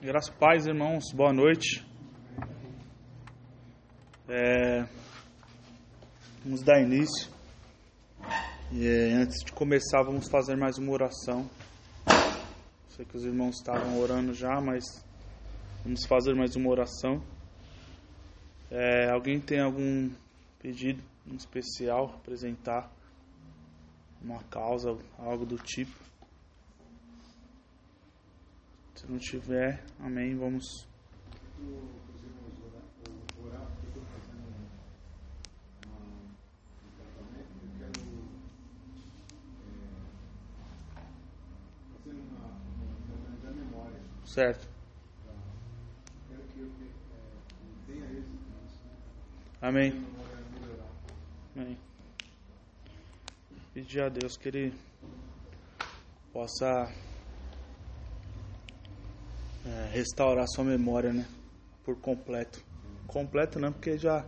Graças paz, irmãos, boa noite. É, vamos dar início. E é, antes de começar, vamos fazer mais uma oração. Sei que os irmãos estavam orando já, mas vamos fazer mais uma oração. É, alguém tem algum pedido especial apresentar? Uma causa, algo do tipo? Se não tiver, amém. Vamos. Certo. Amém. Amém. Pedir a Deus que Ele possa é, restaurar sua memória, né? Por completo. Completo não, porque já,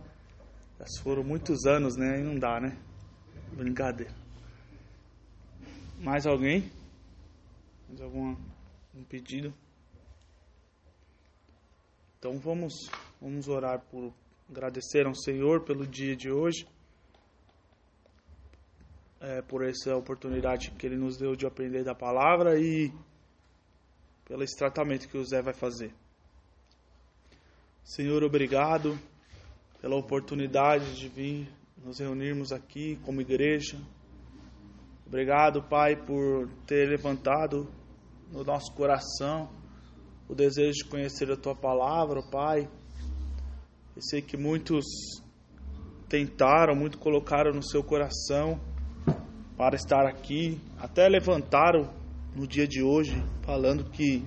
já foram muitos anos, né? E não dá, né? Brincadeira. Mais alguém? Mais algum um pedido? Então vamos, vamos orar por agradecer ao Senhor pelo dia de hoje, é, por essa oportunidade que Ele nos deu de aprender da palavra e pelo esse tratamento que o Zé vai fazer. Senhor, obrigado pela oportunidade de vir nos reunirmos aqui como igreja. Obrigado, Pai, por ter levantado no nosso coração o desejo de conhecer a Tua palavra, Pai. Eu sei que muitos tentaram, muito colocaram no seu coração para estar aqui, até levantaram no dia de hoje, falando que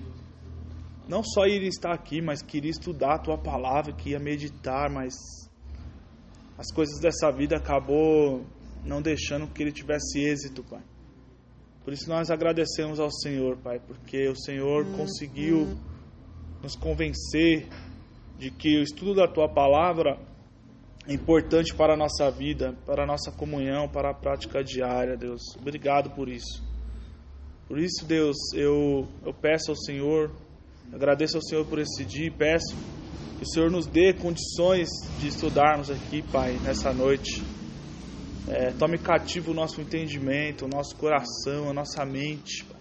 não só iria estar aqui, mas queria estudar a tua palavra, que ia meditar, mas as coisas dessa vida acabou não deixando que ele tivesse êxito, Pai. Por isso nós agradecemos ao Senhor, Pai, porque o Senhor conseguiu nos convencer de que o estudo da tua palavra é importante para a nossa vida, para a nossa comunhão, para a prática diária, Deus. Obrigado por isso. Por isso, Deus, eu, eu peço ao Senhor, agradeço ao Senhor por esse dia e peço que o Senhor nos dê condições de estudarmos aqui, Pai, nessa noite. É, tome cativo o nosso entendimento, o nosso coração, a nossa mente. Pai.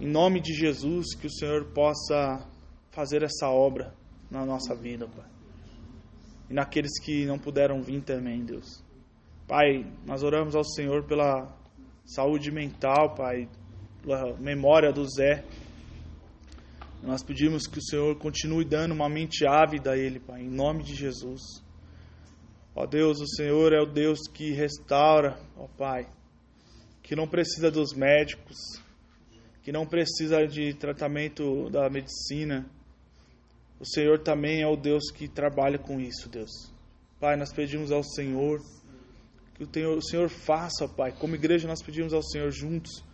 Em nome de Jesus, que o Senhor possa fazer essa obra na nossa vida, Pai. E naqueles que não puderam vir também, Deus. Pai, nós oramos ao Senhor pela saúde mental, Pai, memória do Zé. Nós pedimos que o Senhor continue dando uma mente ávida a ele, Pai, em nome de Jesus. Ó Deus, o Senhor é o Deus que restaura, ó Pai, que não precisa dos médicos, que não precisa de tratamento da medicina. O Senhor também é o Deus que trabalha com isso, Deus. Pai, nós pedimos ao Senhor que o Senhor faça, Pai. Como igreja, nós pedimos ao Senhor juntos,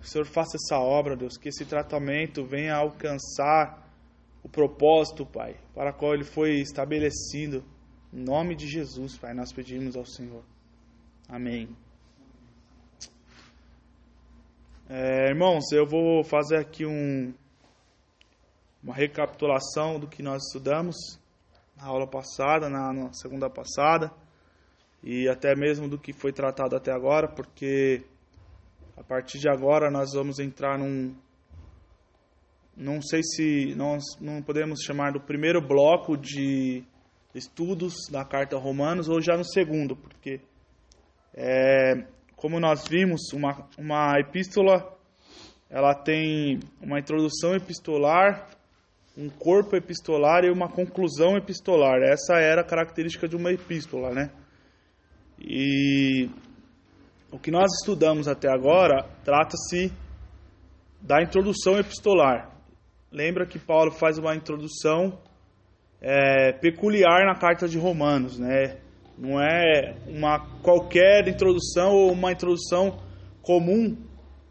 que o Senhor faça essa obra, Deus, que esse tratamento venha alcançar o propósito, Pai, para qual ele foi estabelecido. Em nome de Jesus, Pai, nós pedimos ao Senhor. Amém. É, irmãos, eu vou fazer aqui um, uma recapitulação do que nós estudamos na aula passada, na, na segunda passada e até mesmo do que foi tratado até agora, porque a partir de agora nós vamos entrar num não sei se nós não podemos chamar do primeiro bloco de estudos da carta Romanos ou já no segundo, porque é, como nós vimos, uma, uma epístola ela tem uma introdução epistolar, um corpo epistolar e uma conclusão epistolar. Essa era a característica de uma epístola, né? E o que nós estudamos até agora trata-se da introdução epistolar. Lembra que Paulo faz uma introdução é, peculiar na carta de Romanos, né? Não é uma qualquer introdução ou uma introdução comum,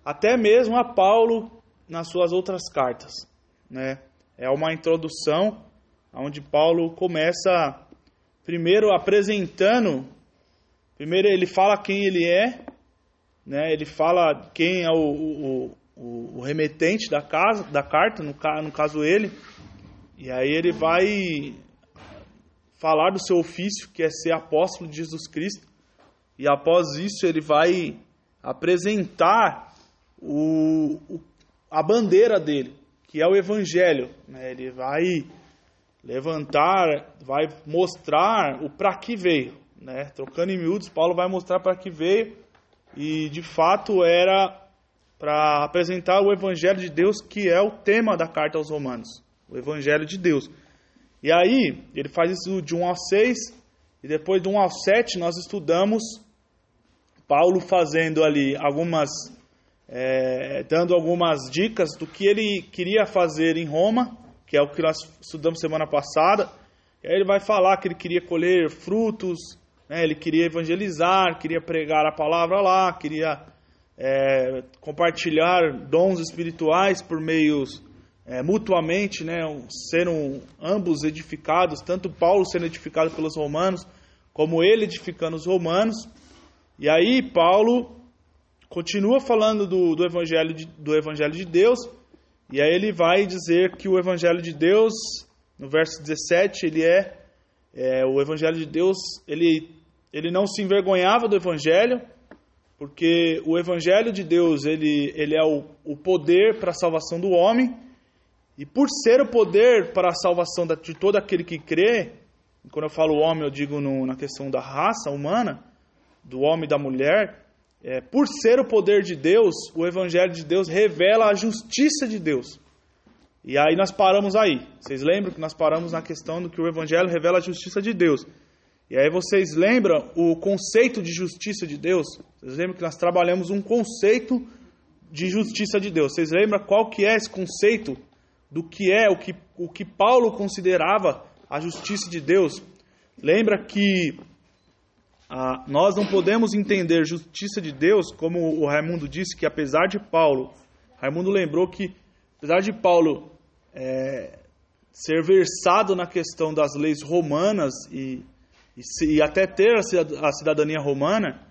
até mesmo a Paulo nas suas outras cartas, né? É uma introdução onde Paulo começa primeiro apresentando Primeiro ele fala quem ele é, né? Ele fala quem é o, o, o, o remetente da, casa, da carta, no, no caso ele, e aí ele vai falar do seu ofício, que é ser apóstolo de Jesus Cristo, e após isso ele vai apresentar o, o a bandeira dele, que é o Evangelho. Né? Ele vai levantar, vai mostrar o para que veio. Né? Trocando em miúdos, Paulo vai mostrar para que veio, e de fato era para apresentar o Evangelho de Deus, que é o tema da carta aos Romanos. O Evangelho de Deus. E aí, ele faz isso de 1 ao 6, e depois de 1 ao 7 nós estudamos Paulo fazendo ali algumas, é, dando algumas dicas do que ele queria fazer em Roma, que é o que nós estudamos semana passada. E aí ele vai falar que ele queria colher frutos, né, ele queria evangelizar, queria pregar a palavra lá, queria é, compartilhar dons espirituais por meios é, mutuamente, né, sendo ambos edificados, tanto Paulo sendo edificado pelos romanos, como ele edificando os romanos. E aí Paulo continua falando do, do, evangelho de, do evangelho de Deus, e aí ele vai dizer que o evangelho de Deus, no verso 17, ele é, é o evangelho de Deus, ele, ele não se envergonhava do evangelho, porque o evangelho de Deus, ele, ele é o, o poder para a salvação do homem, e por ser o poder para a salvação de todo aquele que crê, quando eu falo homem, eu digo no, na questão da raça humana, do homem e da mulher, é, por ser o poder de Deus, o Evangelho de Deus revela a justiça de Deus. E aí nós paramos aí. Vocês lembram que nós paramos na questão do que o Evangelho revela a justiça de Deus. E aí vocês lembram o conceito de justiça de Deus? Vocês lembram que nós trabalhamos um conceito de justiça de Deus. Vocês lembram qual que é esse conceito do que é o que, o que Paulo considerava a justiça de Deus? Lembra que ah, nós não podemos entender justiça de Deus, como o Raimundo disse, que apesar de Paulo, Raimundo lembrou que, apesar de Paulo é, ser versado na questão das leis romanas e, e, e até ter a cidadania romana,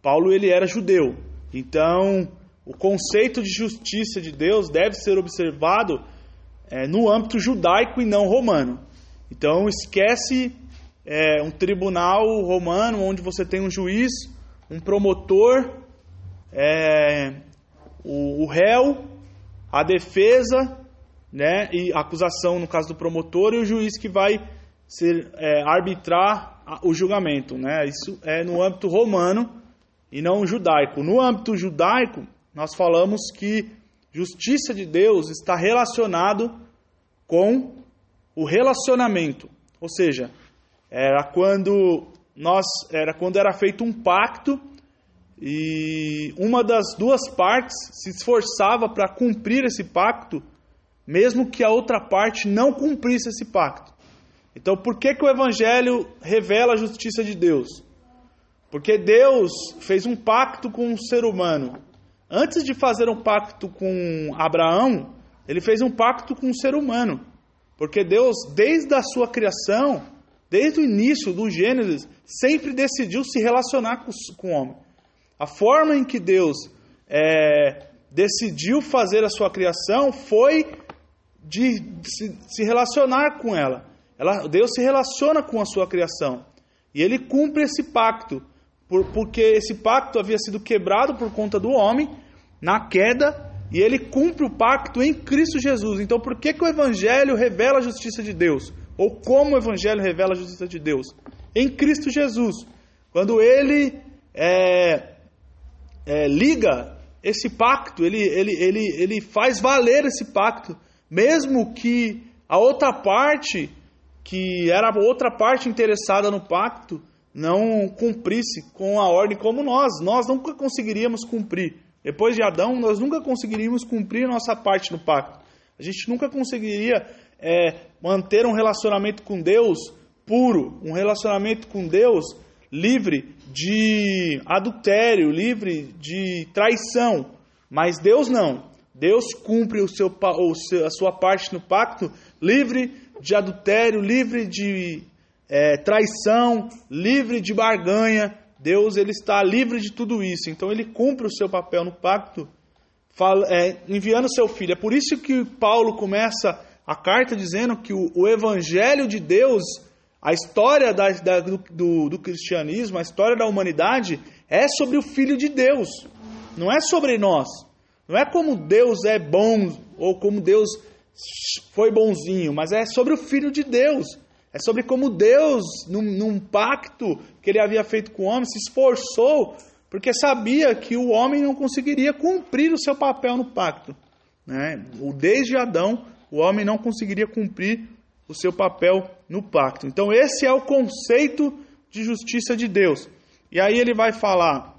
Paulo ele era judeu. Então, o conceito de justiça de Deus deve ser observado é, no âmbito judaico e não romano. Então, esquece é, um tribunal romano onde você tem um juiz, um promotor, é, o, o, réu, a defesa, né, e a acusação no caso do promotor e o juiz que vai ser, é, arbitrar o julgamento, né? Isso é no âmbito romano e não judaico. No âmbito judaico, nós falamos que justiça de Deus está relacionado com o relacionamento, ou seja, era quando nós era quando era feito um pacto e uma das duas partes se esforçava para cumprir esse pacto, mesmo que a outra parte não cumprisse esse pacto. Então, por que, que o Evangelho revela a justiça de Deus? Porque Deus fez um pacto com o ser humano. Antes de fazer um pacto com Abraão, ele fez um pacto com o ser humano. Porque Deus, desde a sua criação, desde o início do Gênesis, sempre decidiu se relacionar com, o homem. A forma em que Deus é, decidiu fazer a sua criação foi de, se, relacionar com ela. Ela. Deus se relaciona com a sua criação. E ele cumpre esse pacto, por, porque esse pacto havia sido quebrado por conta do homem na queda, e ele cumpre o pacto em Cristo Jesus. Então, por que, que o Evangelho revela a justiça de Deus? ou como o Evangelho revela a justiça de Deus? Em Cristo Jesus. Quando ele é, é, liga esse pacto, ele, ele, ele, ele faz valer esse pacto, mesmo que a outra parte, que era outra parte interessada no pacto, não cumprisse com a ordem como nós. Nós nunca conseguiríamos cumprir. Depois de Adão, nós nunca conseguiríamos cumprir nossa parte no pacto. A gente nunca conseguiria é, manter um relacionamento com Deus puro, um relacionamento com Deus livre de adultério, livre de traição. Mas Deus não. Deus cumpre o seu, o seu, a sua parte no pacto, livre de adultério, livre de é, traição, livre de barganha. Deus ele está livre de tudo isso. Então ele cumpre o seu papel no pacto, fala, é, enviando seu filho. É por isso que Paulo começa a carta dizendo que o, o evangelho de Deus, a história da, da, do, do cristianismo, a história da humanidade, é sobre o Filho de Deus, não é sobre nós. Não é como Deus é bom ou como Deus foi bonzinho, mas é sobre o Filho de Deus. É sobre como Deus, num, num, pacto que ele havia feito com o homem, se esforçou, porque sabia que o homem não conseguiria cumprir o seu papel no pacto. Né? Desde Adão, o homem não conseguiria cumprir o seu papel no pacto. Então, esse é o conceito de justiça de Deus. E aí ele vai falar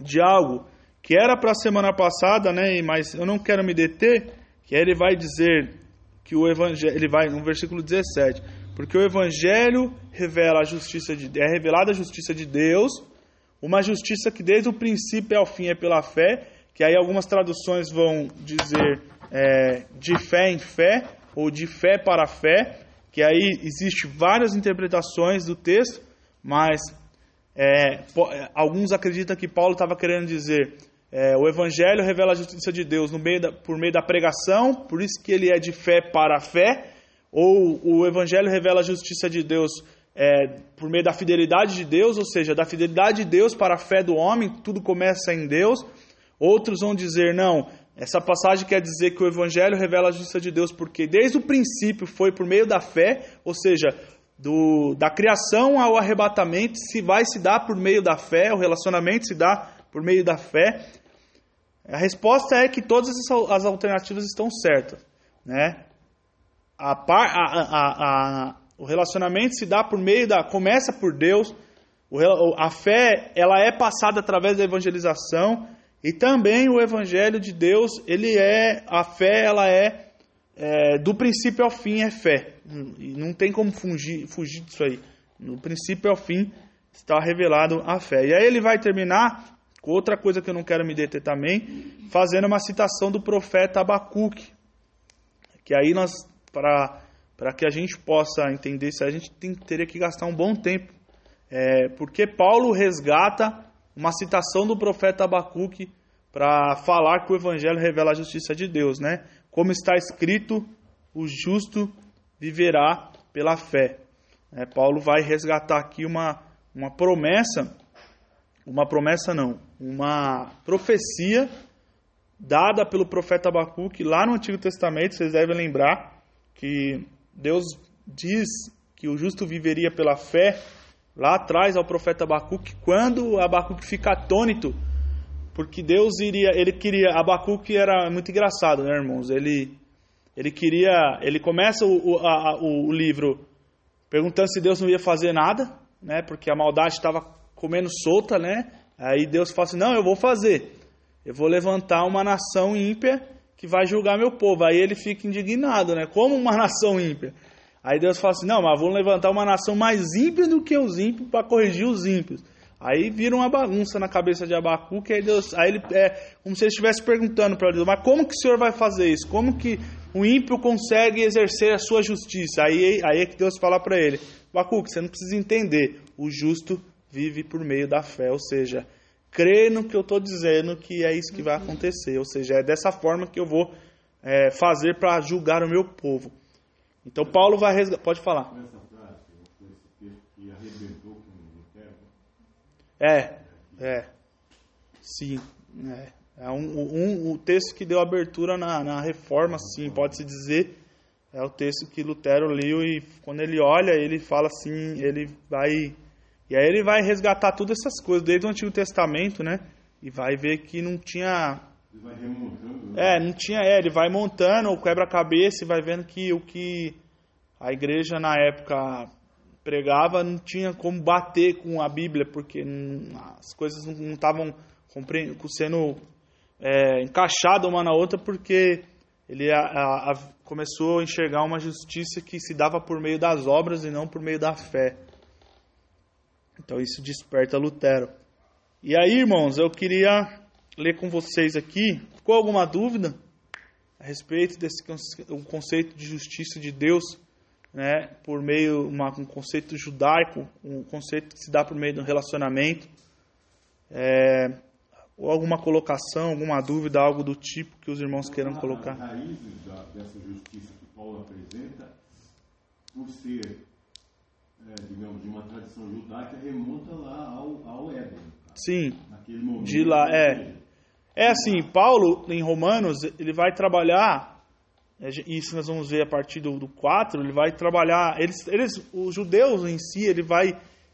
de algo que era para a semana passada, né, mas eu não quero me deter, que aí ele vai dizer que o evangelho, ele vai no versículo 17, porque o evangelho revela a justiça de é revelada a justiça de Deus, uma justiça que desde o princípio ao fim é pela fé, que aí algumas traduções vão dizer é, de fé em fé ou de fé para fé, que aí existe várias interpretações do texto, mas é, alguns acreditam que Paulo estava querendo dizer é, o Evangelho revela a justiça de Deus meio da, por meio da pregação, por isso que ele é de fé para fé, ou o Evangelho revela a justiça de Deus é, por meio da fidelidade de Deus, ou seja, da fidelidade de Deus para a fé do homem, tudo começa em Deus. Outros vão dizer, não, essa passagem quer dizer que o Evangelho revela a justiça de Deus porque desde o princípio foi por meio da fé, ou seja, do, da criação ao arrebatamento se vai se dar por meio da fé, o relacionamento se dá por meio da fé. A resposta é que todas as alternativas estão certas. Né? A, a, a, o relacionamento se dá por meio da. começa por Deus. A fé ela é passada através da evangelização. E também o evangelho de Deus, ele é. A fé ela é, é do princípio ao fim é fé. E não tem como fugir, fugir disso aí. No princípio ao fim está revelado a fé. E aí ele vai terminar Outra coisa que eu não quero me deter também, fazendo uma citação do profeta Abacuque. Que aí nós, para que a gente possa entender isso, a gente tem, teria que gastar um bom tempo. É, porque Paulo resgata uma citação do profeta Abacuque para falar que o evangelho revela a justiça de Deus, né? Como está escrito, o justo viverá pela fé. É, Paulo vai resgatar aqui uma, uma promessa uma promessa não, uma profecia dada pelo profeta Abacuque lá no Antigo Testamento, vocês devem lembrar que Deus diz que o justo viveria pela fé lá atrás ao profeta Abacuque, quando Abacuque fica atônito, porque Deus iria, ele queria, Abacuque era muito engraçado, né, irmãos? Ele ele queria, ele começa o, a, o livro perguntando se Deus não ia fazer nada, né? Porque a maldade estava comendo solta, né? Aí Deus fala assim: não, eu vou fazer. Eu vou levantar uma nação ímpia que vai julgar meu povo. Aí ele fica indignado, né? Como uma nação ímpia? Aí Deus fala assim: não, mas vou levantar uma nação mais ímpia do que os ímpios para corrigir os ímpios. Aí vira uma bagunça na cabeça de Abacuque, aí Deus, aí ele é como se ele estivesse perguntando para Deus, mas como que o Senhor vai fazer isso? Como que o ímpio consegue exercer a sua justiça? Aí, aí é que Deus fala para ele, Abacuque, você não precisa entender, o justo vive por meio da fé, ou seja, crê no que eu estou dizendo que é isso que vai acontecer, ou seja, é dessa forma que eu vou é, fazer para julgar o meu povo. Então Paulo vai resgatar. Pode falar. É, é, sim, é, é um, um, o texto que deu abertura na, na reforma, sim, pode-se dizer, é o texto que Lutero leu e quando ele olha, ele fala assim, ele vai e aí ele vai resgatar todas essas coisas desde o Antigo Testamento, né? E vai ver que não tinha. Ele vai remontando. Né? É, não tinha. É, ele vai montando o quebra-cabeça e vai vendo que o que a igreja na época pregava não tinha como bater com a Bíblia, porque não, as coisas não estavam sendo é, encaixadas uma na outra, porque ele a, a, a, começou a enxergar uma justiça que se dava por meio das obras e não por meio da fé. Então isso desperta Lutero. E aí, irmãos, eu queria ler com vocês aqui. Ficou alguma dúvida a respeito desse conceito de justiça de Deus, né, por meio uma, um conceito judaico, um conceito que se dá por meio de um relacionamento? É, ou alguma colocação, alguma dúvida, algo do tipo que os irmãos queiram colocar. As raízes da, dessa justiça que Paulo apresenta, por ser, é, digamos, de uma tradição judaica, remonta lá ao, ao Éden. Sim. Naquele momento. De lá, é. É assim, Paulo, em Romanos, ele vai trabalhar, é, isso nós vamos ver a partir do, do 4, ele vai trabalhar, eles, eles, os judeus em si, ele vai,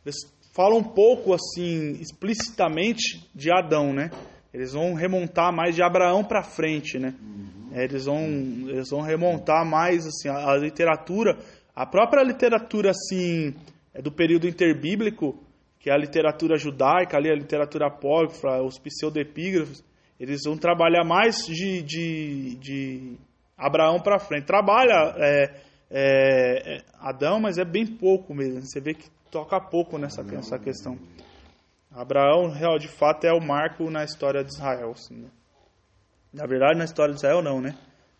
eles falam um pouco assim, explicitamente de Adão, né? Eles vão remontar mais de Abraão para frente, né? É, eles, vão, eles vão remontar mais assim, a, a literatura, a própria literatura assim, é do período interbíblico, que é a literatura judaica, ali a literatura apócrifa, os pseudepígrafos, eles vão trabalhar mais de, de, de Abraão para frente. Trabalha é, é, Adão, mas é bem pouco mesmo. Você vê que toca pouco nessa, nessa questão. Abraão, real, de fato, é o marco na história de Israel. Assim, né? Na verdade, na história de Israel, não, né?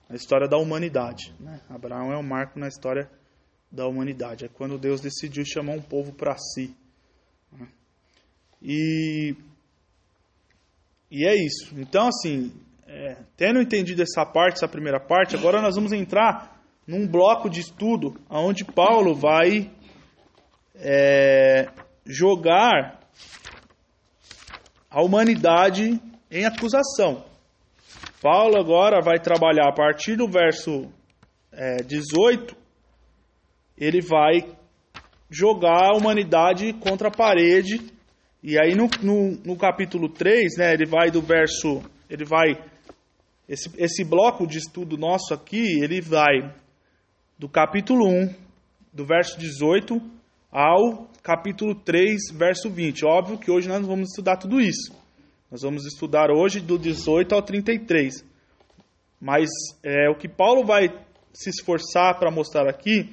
Na história da humanidade. Né? Abraão é o marco na história da humanidade. É quando Deus decidiu chamar um povo para si. Né? E e é isso. Então, assim, é, tendo entendido essa parte, essa primeira parte, agora nós vamos entrar num bloco de estudo onde Paulo vai é, jogar a humanidade em acusação. Paulo agora vai trabalhar a partir do verso é, 18, ele vai jogar a humanidade contra a parede e aí no, no, no, capítulo 3, né, ele vai do verso. Ele vai. Esse, esse bloco de estudo nosso aqui, ele vai do capítulo 1, do verso 18, ao capítulo 3, verso 20. Óbvio que hoje nós não vamos estudar tudo isso. Nós vamos estudar hoje do 18 ao 33. Mas é, o que Paulo vai se esforçar para mostrar aqui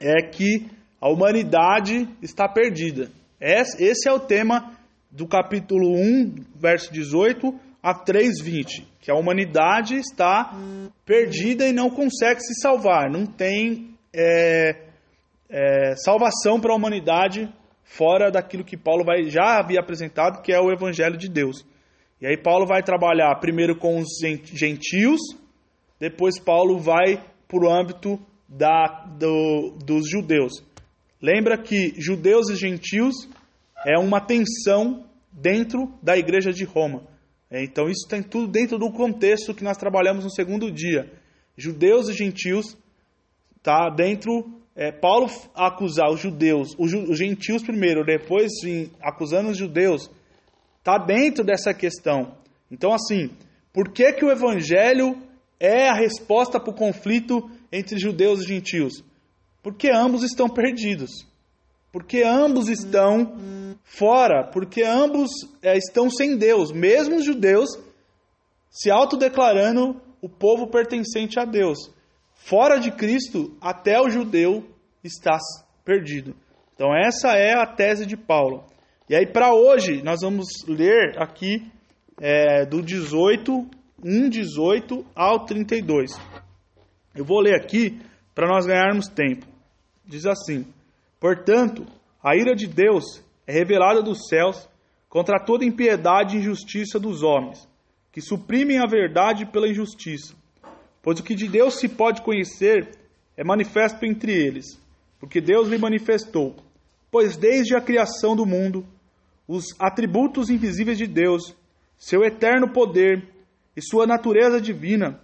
é que a humanidade está perdida. Esse é o tema do capítulo 1, verso 18 a 3:20, que a humanidade está perdida e não consegue se salvar, não tem é, é, salvação para a humanidade fora daquilo que Paulo vai, já havia apresentado, que é o Evangelho de Deus. E aí Paulo vai trabalhar primeiro com os gentios, depois Paulo vai para o âmbito da, do, dos judeus. Lembra que judeus e gentios é uma tensão dentro da igreja de Roma. É, então isso tem tudo dentro do contexto que nós trabalhamos no segundo dia. Judeus e gentios tá dentro. É, Paulo acusar os judeus, os, os gentios primeiro, depois sim, acusando os judeus, tá dentro dessa questão. Então assim, por que que o evangelho é a resposta para o conflito entre judeus e gentios? Porque ambos estão perdidos. Porque ambos estão fora. Porque ambos é, estão sem Deus. Mesmo os judeus se autodeclarando o povo pertencente a Deus. Fora de Cristo, até o judeu está perdido. Então, essa é a tese de Paulo. E aí, para hoje, nós vamos ler aqui é, do 18, 1, 18 ao 32. Eu vou ler aqui para nós ganharmos tempo. Diz assim: Portanto, a ira de Deus é revelada dos céus contra toda impiedade e injustiça dos homens, que suprimem a verdade pela injustiça. Pois o que de Deus se pode conhecer é manifesto entre eles, porque Deus lhe manifestou. Pois desde a criação do mundo, os atributos invisíveis de Deus, seu eterno poder e sua natureza divina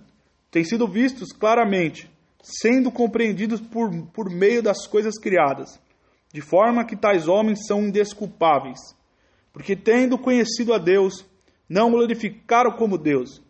têm sido vistos claramente sendo compreendidos por, por meio das coisas criadas, de forma que tais homens são indesculpáveis, porque tendo conhecido a Deus, não glorificaram como Deus,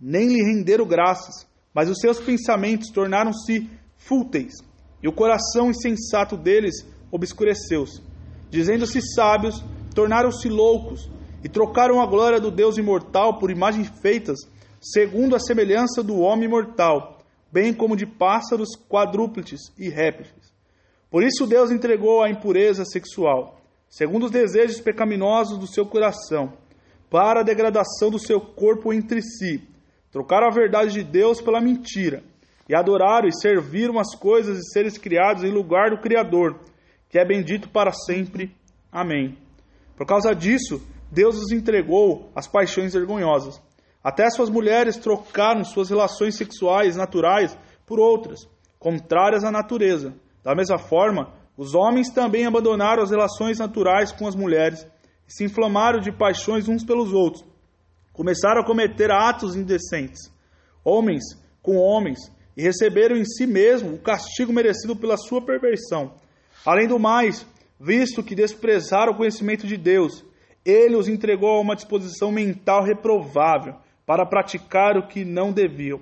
nem lhe renderam graças, mas os seus pensamentos tornaram-se fúteis, e o coração insensato deles obscureceu-se. Dizendo-se sábios, tornaram-se loucos, e trocaram a glória do Deus imortal por imagens feitas, segundo a semelhança do homem mortal bem como de pássaros quadrúpedes e répteis. Por isso Deus entregou a impureza sexual, segundo os desejos pecaminosos do seu coração, para a degradação do seu corpo entre si. Trocaram a verdade de Deus pela mentira, e adoraram e serviram as coisas e seres criados em lugar do Criador, que é bendito para sempre. Amém. Por causa disso, Deus os entregou às paixões vergonhosas. Até suas mulheres trocaram suas relações sexuais naturais por outras, contrárias à natureza. Da mesma forma, os homens também abandonaram as relações naturais com as mulheres e se inflamaram de paixões uns pelos outros. Começaram a cometer atos indecentes, homens com homens, e receberam em si mesmo o castigo merecido pela sua perversão. Além do mais, visto que desprezaram o conhecimento de Deus, ele os entregou a uma disposição mental reprovável para praticar o que não deviam.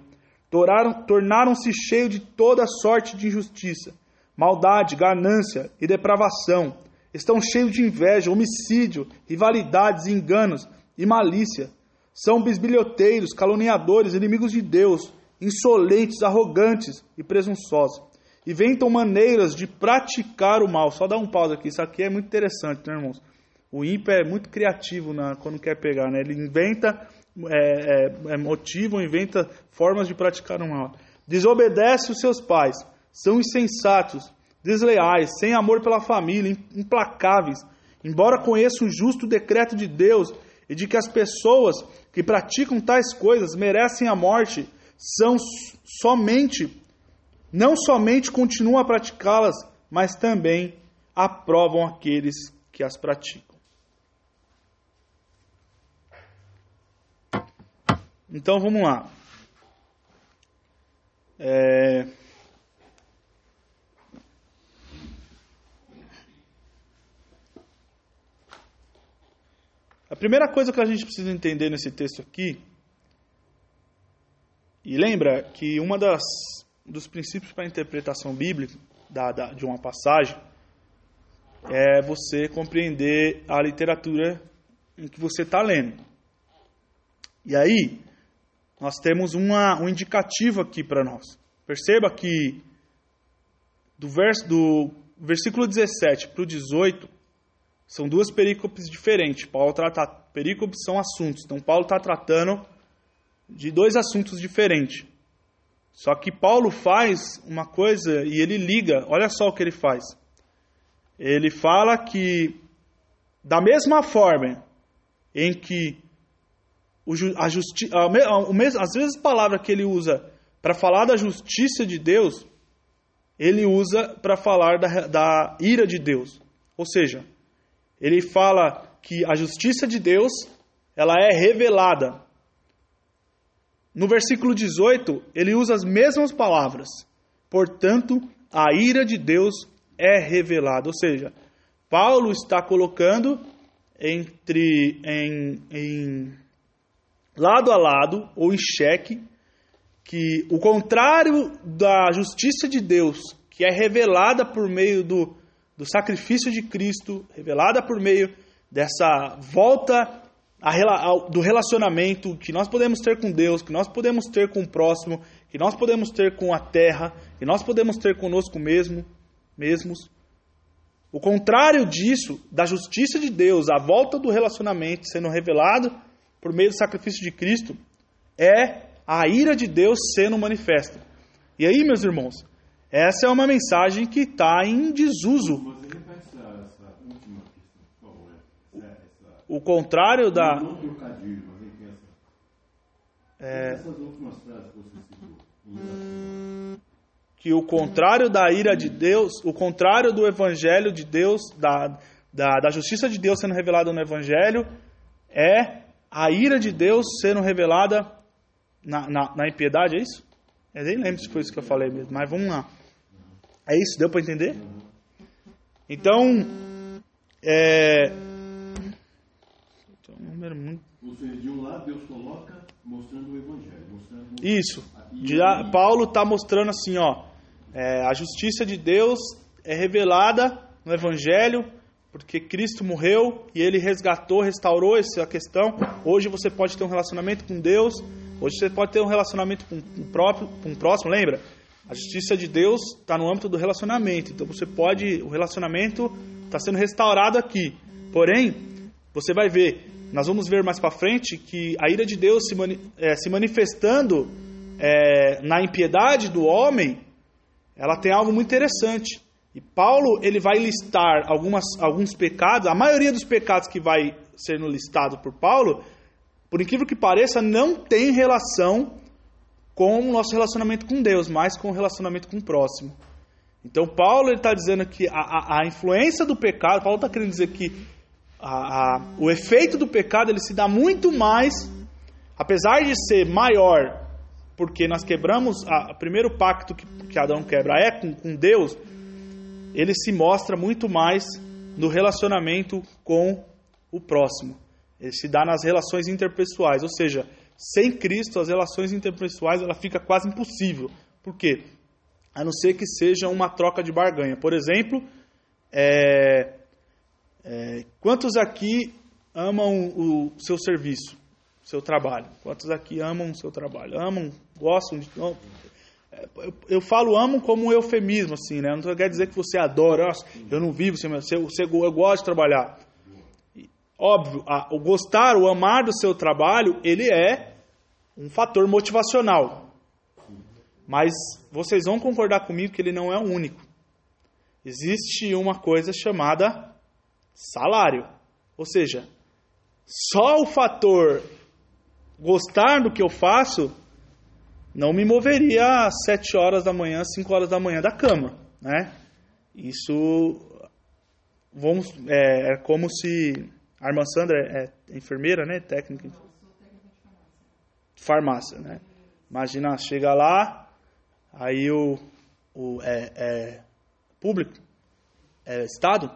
Tornaram-se cheios de toda sorte de injustiça, maldade, ganância e depravação. Estão cheios de inveja, homicídio, rivalidades, enganos e malícia. São bisbilhoteiros, caluniadores, inimigos de Deus, insolentes, arrogantes e presunçosos. Inventam maneiras de praticar o mal. Só dá um pause aqui, isso aqui é muito interessante, né, irmãos? O ímpio é muito criativo na, quando quer pegar, né? Ele inventa é, é, é motivo, inventa formas de praticar o mal. Desobedece os seus pais, são insensatos, desleais, sem amor pela família, implacáveis. Embora conheçam o justo decreto de Deus e de que as pessoas que praticam tais coisas merecem a morte, são somente, não somente continuam a praticá-las, mas também aprovam aqueles que as praticam. Então vamos lá. É... A primeira coisa que a gente precisa entender nesse texto aqui, e lembra que uma das dos princípios para a interpretação bíblica da, da, de uma passagem é você compreender a literatura em que você está lendo. E aí, nós temos uma, um indicativo aqui para nós. Perceba que do, verso, do versículo 17 para o 18 são duas perícopes diferentes. Paulo trata perícopes são assuntos. Então Paulo está tratando de dois assuntos diferentes. Só que Paulo faz uma coisa e ele liga. Olha só o que ele faz. Ele fala que da mesma forma em que a justi as mesmas palavras que ele usa para falar da justiça de Deus, ele usa para falar da, da ira de Deus. Ou seja, ele fala que a justiça de Deus ela é revelada. No versículo 18, ele usa as mesmas palavras. Portanto, a ira de Deus é revelada. Ou seja, Paulo está colocando entre em, em lado a lado ou em xeque que o contrário da justiça de Deus, que é revelada por meio do, do sacrifício de Cristo, revelada por meio dessa volta a, do relacionamento que nós podemos ter com Deus, que nós podemos ter com o próximo, que nós podemos ter com a terra, que nós podemos ter conosco mesmo, mesmos. O contrário disso, da justiça de Deus, a volta do relacionamento sendo revelado por meio do sacrifício de Cristo, é a ira de Deus sendo manifesta. E aí, meus irmãos, essa é uma mensagem que está em desuso. O contrário da. É, que o contrário da ira de Deus, o contrário do evangelho de Deus, da, da, da justiça de Deus sendo revelada no evangelho, é a ira de Deus sendo revelada na, na, na impiedade, é isso? Eu nem lembro se foi isso que eu falei mesmo, mas vamos lá. É isso? Deu para entender? Então, é. Ou seja, de um lado Deus coloca mostrando o Evangelho. Mostrando isso. De, Paulo está mostrando assim, ó. É, a justiça de Deus é revelada no Evangelho porque Cristo morreu e ele resgatou, restaurou essa questão. Hoje você pode ter um relacionamento com Deus, hoje você pode ter um relacionamento com o próprio, com o próximo, lembra? A justiça de Deus está no âmbito do relacionamento. Então você pode, o relacionamento está sendo restaurado aqui. Porém, você vai ver, nós vamos ver mais para frente que a ira de Deus se, mani, é, se manifestando é, na impiedade do homem, ela tem algo muito interessante. E Paulo ele vai listar algumas, alguns pecados, a maioria dos pecados que vai sendo listado por Paulo, por incrível que pareça, não tem relação com o nosso relacionamento com Deus, mas com o relacionamento com o próximo. Então, Paulo está dizendo que a, a, a, influência do pecado, Paulo está querendo dizer que a, o efeito do pecado ele se dá muito mais, apesar de ser maior, porque nós quebramos, o primeiro pacto que, que Adão quebra é com, com Deus, ele se mostra muito mais no relacionamento com o próximo. Ele se dá nas relações interpessoais, ou seja, sem Cristo as relações interpessoais ela fica quase impossível. Por quê? A não ser que seja uma troca de barganha. Por exemplo, é, é, quantos aqui amam o seu serviço, seu trabalho? Quantos aqui amam o seu trabalho? Amam, gostam de. Eu, eu falo amo como um eufemismo, assim, né? Não quer dizer que você adora, eu não vivo sem você, você, eu gosto de trabalhar. Óbvio, a, o gostar, o amar do seu trabalho, ele é um fator motivacional. Mas vocês vão concordar comigo que ele não é o único. Existe uma coisa chamada salário. Ou seja, só o fator gostar do que eu faço não me moveria às sete horas da manhã, cinco horas da manhã da cama, né? Isso vamos é, é como se a irmã Sandra é, é enfermeira, né? Técnica farmácia, né? Imagina, chega lá, aí o, o é, é público, é Estado,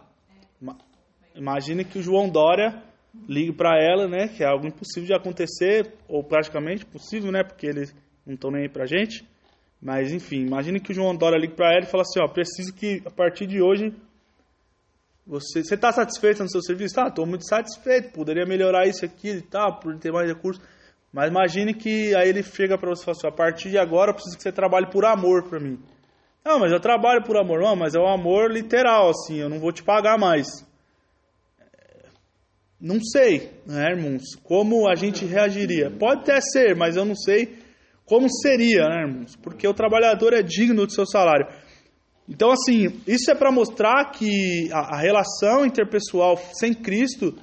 imagine que o João Dória ligue para ela, né? Que é algo impossível de acontecer, ou praticamente possível, né? Porque eles não estão nem aí pra gente. Mas enfim, imagine que o João Dória ligue para ela e fala assim, ó, preciso que a partir de hoje você você está satisfeito no seu serviço? Tá, estou muito satisfeito. Poderia melhorar isso aqui e tal, por ter mais recursos. Mas imagine que aí ele chega para você e fala assim, a partir de agora eu preciso que você trabalhe por amor para mim. Não, mas eu trabalho por amor, não, mas é um amor literal, assim, eu não vou te pagar mais. Não sei, né, irmãos, como a gente reagiria. Pode até ser, mas eu não sei como seria, né, irmãos? Porque o trabalhador é digno do seu salário. Então, assim, isso é para mostrar que a, a, relação interpessoal sem Cristo,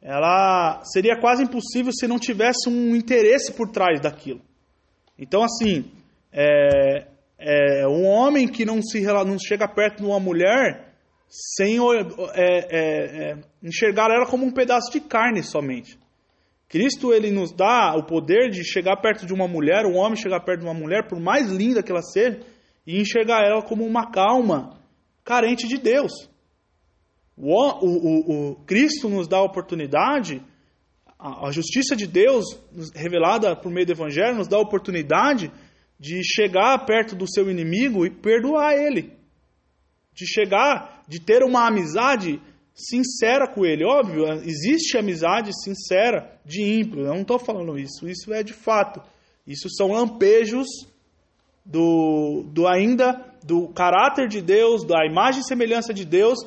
ela seria quase impossível se não tivesse um interesse por trás daquilo. Então, assim, é, é um homem que não se não chega perto de uma mulher sem é, é, é, enxergar ela como um pedaço de carne somente. Cristo ele nos dá o poder de chegar perto de uma mulher, um homem chegar perto de uma mulher, por mais linda que ela seja, e enxergar ela como uma calma carente de Deus. O, o, o, o Cristo nos dá a oportunidade, a, a justiça de Deus revelada por meio do Evangelho, nos dá a oportunidade de chegar perto do seu inimigo e perdoar ele. De chegar, de ter uma amizade sincera com ele. Óbvio, existe amizade sincera de ímpio. Eu não estou falando isso. Isso é de fato. Isso são lampejos do, do ainda do caráter de Deus, da imagem e semelhança de Deus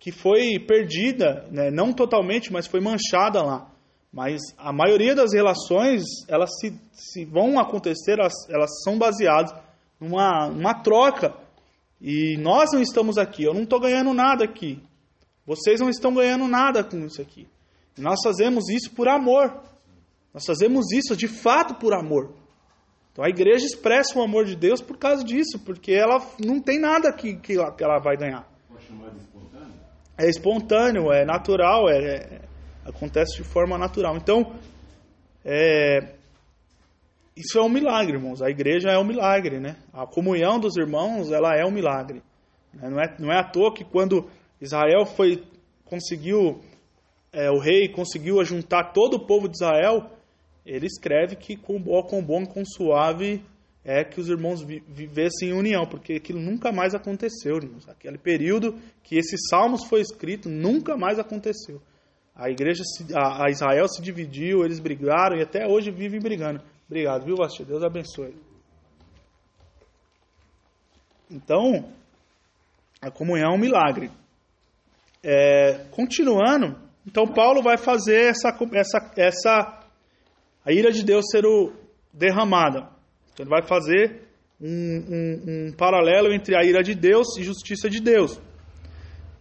que foi perdida, né? não totalmente, mas foi manchada lá. Mas a maioria das relações, elas se, se vão acontecer, elas, elas são baseadas numa, numa troca. E nós não estamos aqui, eu não estou ganhando nada aqui. Vocês não estão ganhando nada com isso aqui. E nós fazemos isso por amor. Nós fazemos isso de fato por amor. Então a igreja expressa o amor de Deus por causa disso, porque ela não tem nada que, que, ela, que ela vai ganhar. Espontâneo? É espontâneo, é natural, é, é acontece de forma natural. Então, é, isso é um milagre, irmãos. A igreja é um milagre, né? A comunhão dos irmãos, ela é um milagre. Não é, não é à toa que quando Israel foi conseguiu é, o rei conseguiu juntar todo o povo de Israel, ele escreve que com bom, com bom, com suave é que os irmãos vivessem em união, porque aquilo nunca mais aconteceu, irmãos. Aquele período que esse salmos foi escrito nunca mais aconteceu. A igreja, a, a Israel se dividiu, eles brigaram e até hoje vivem brigando. Obrigado, viu, Bastia? Deus abençoe. Então, a comunhão é um milagre. É, continuando, então Paulo vai fazer essa, essa, essa a ira de Deus ser o, derramada. Então ele vai fazer um, um, um paralelo entre a ira de Deus e justiça de Deus.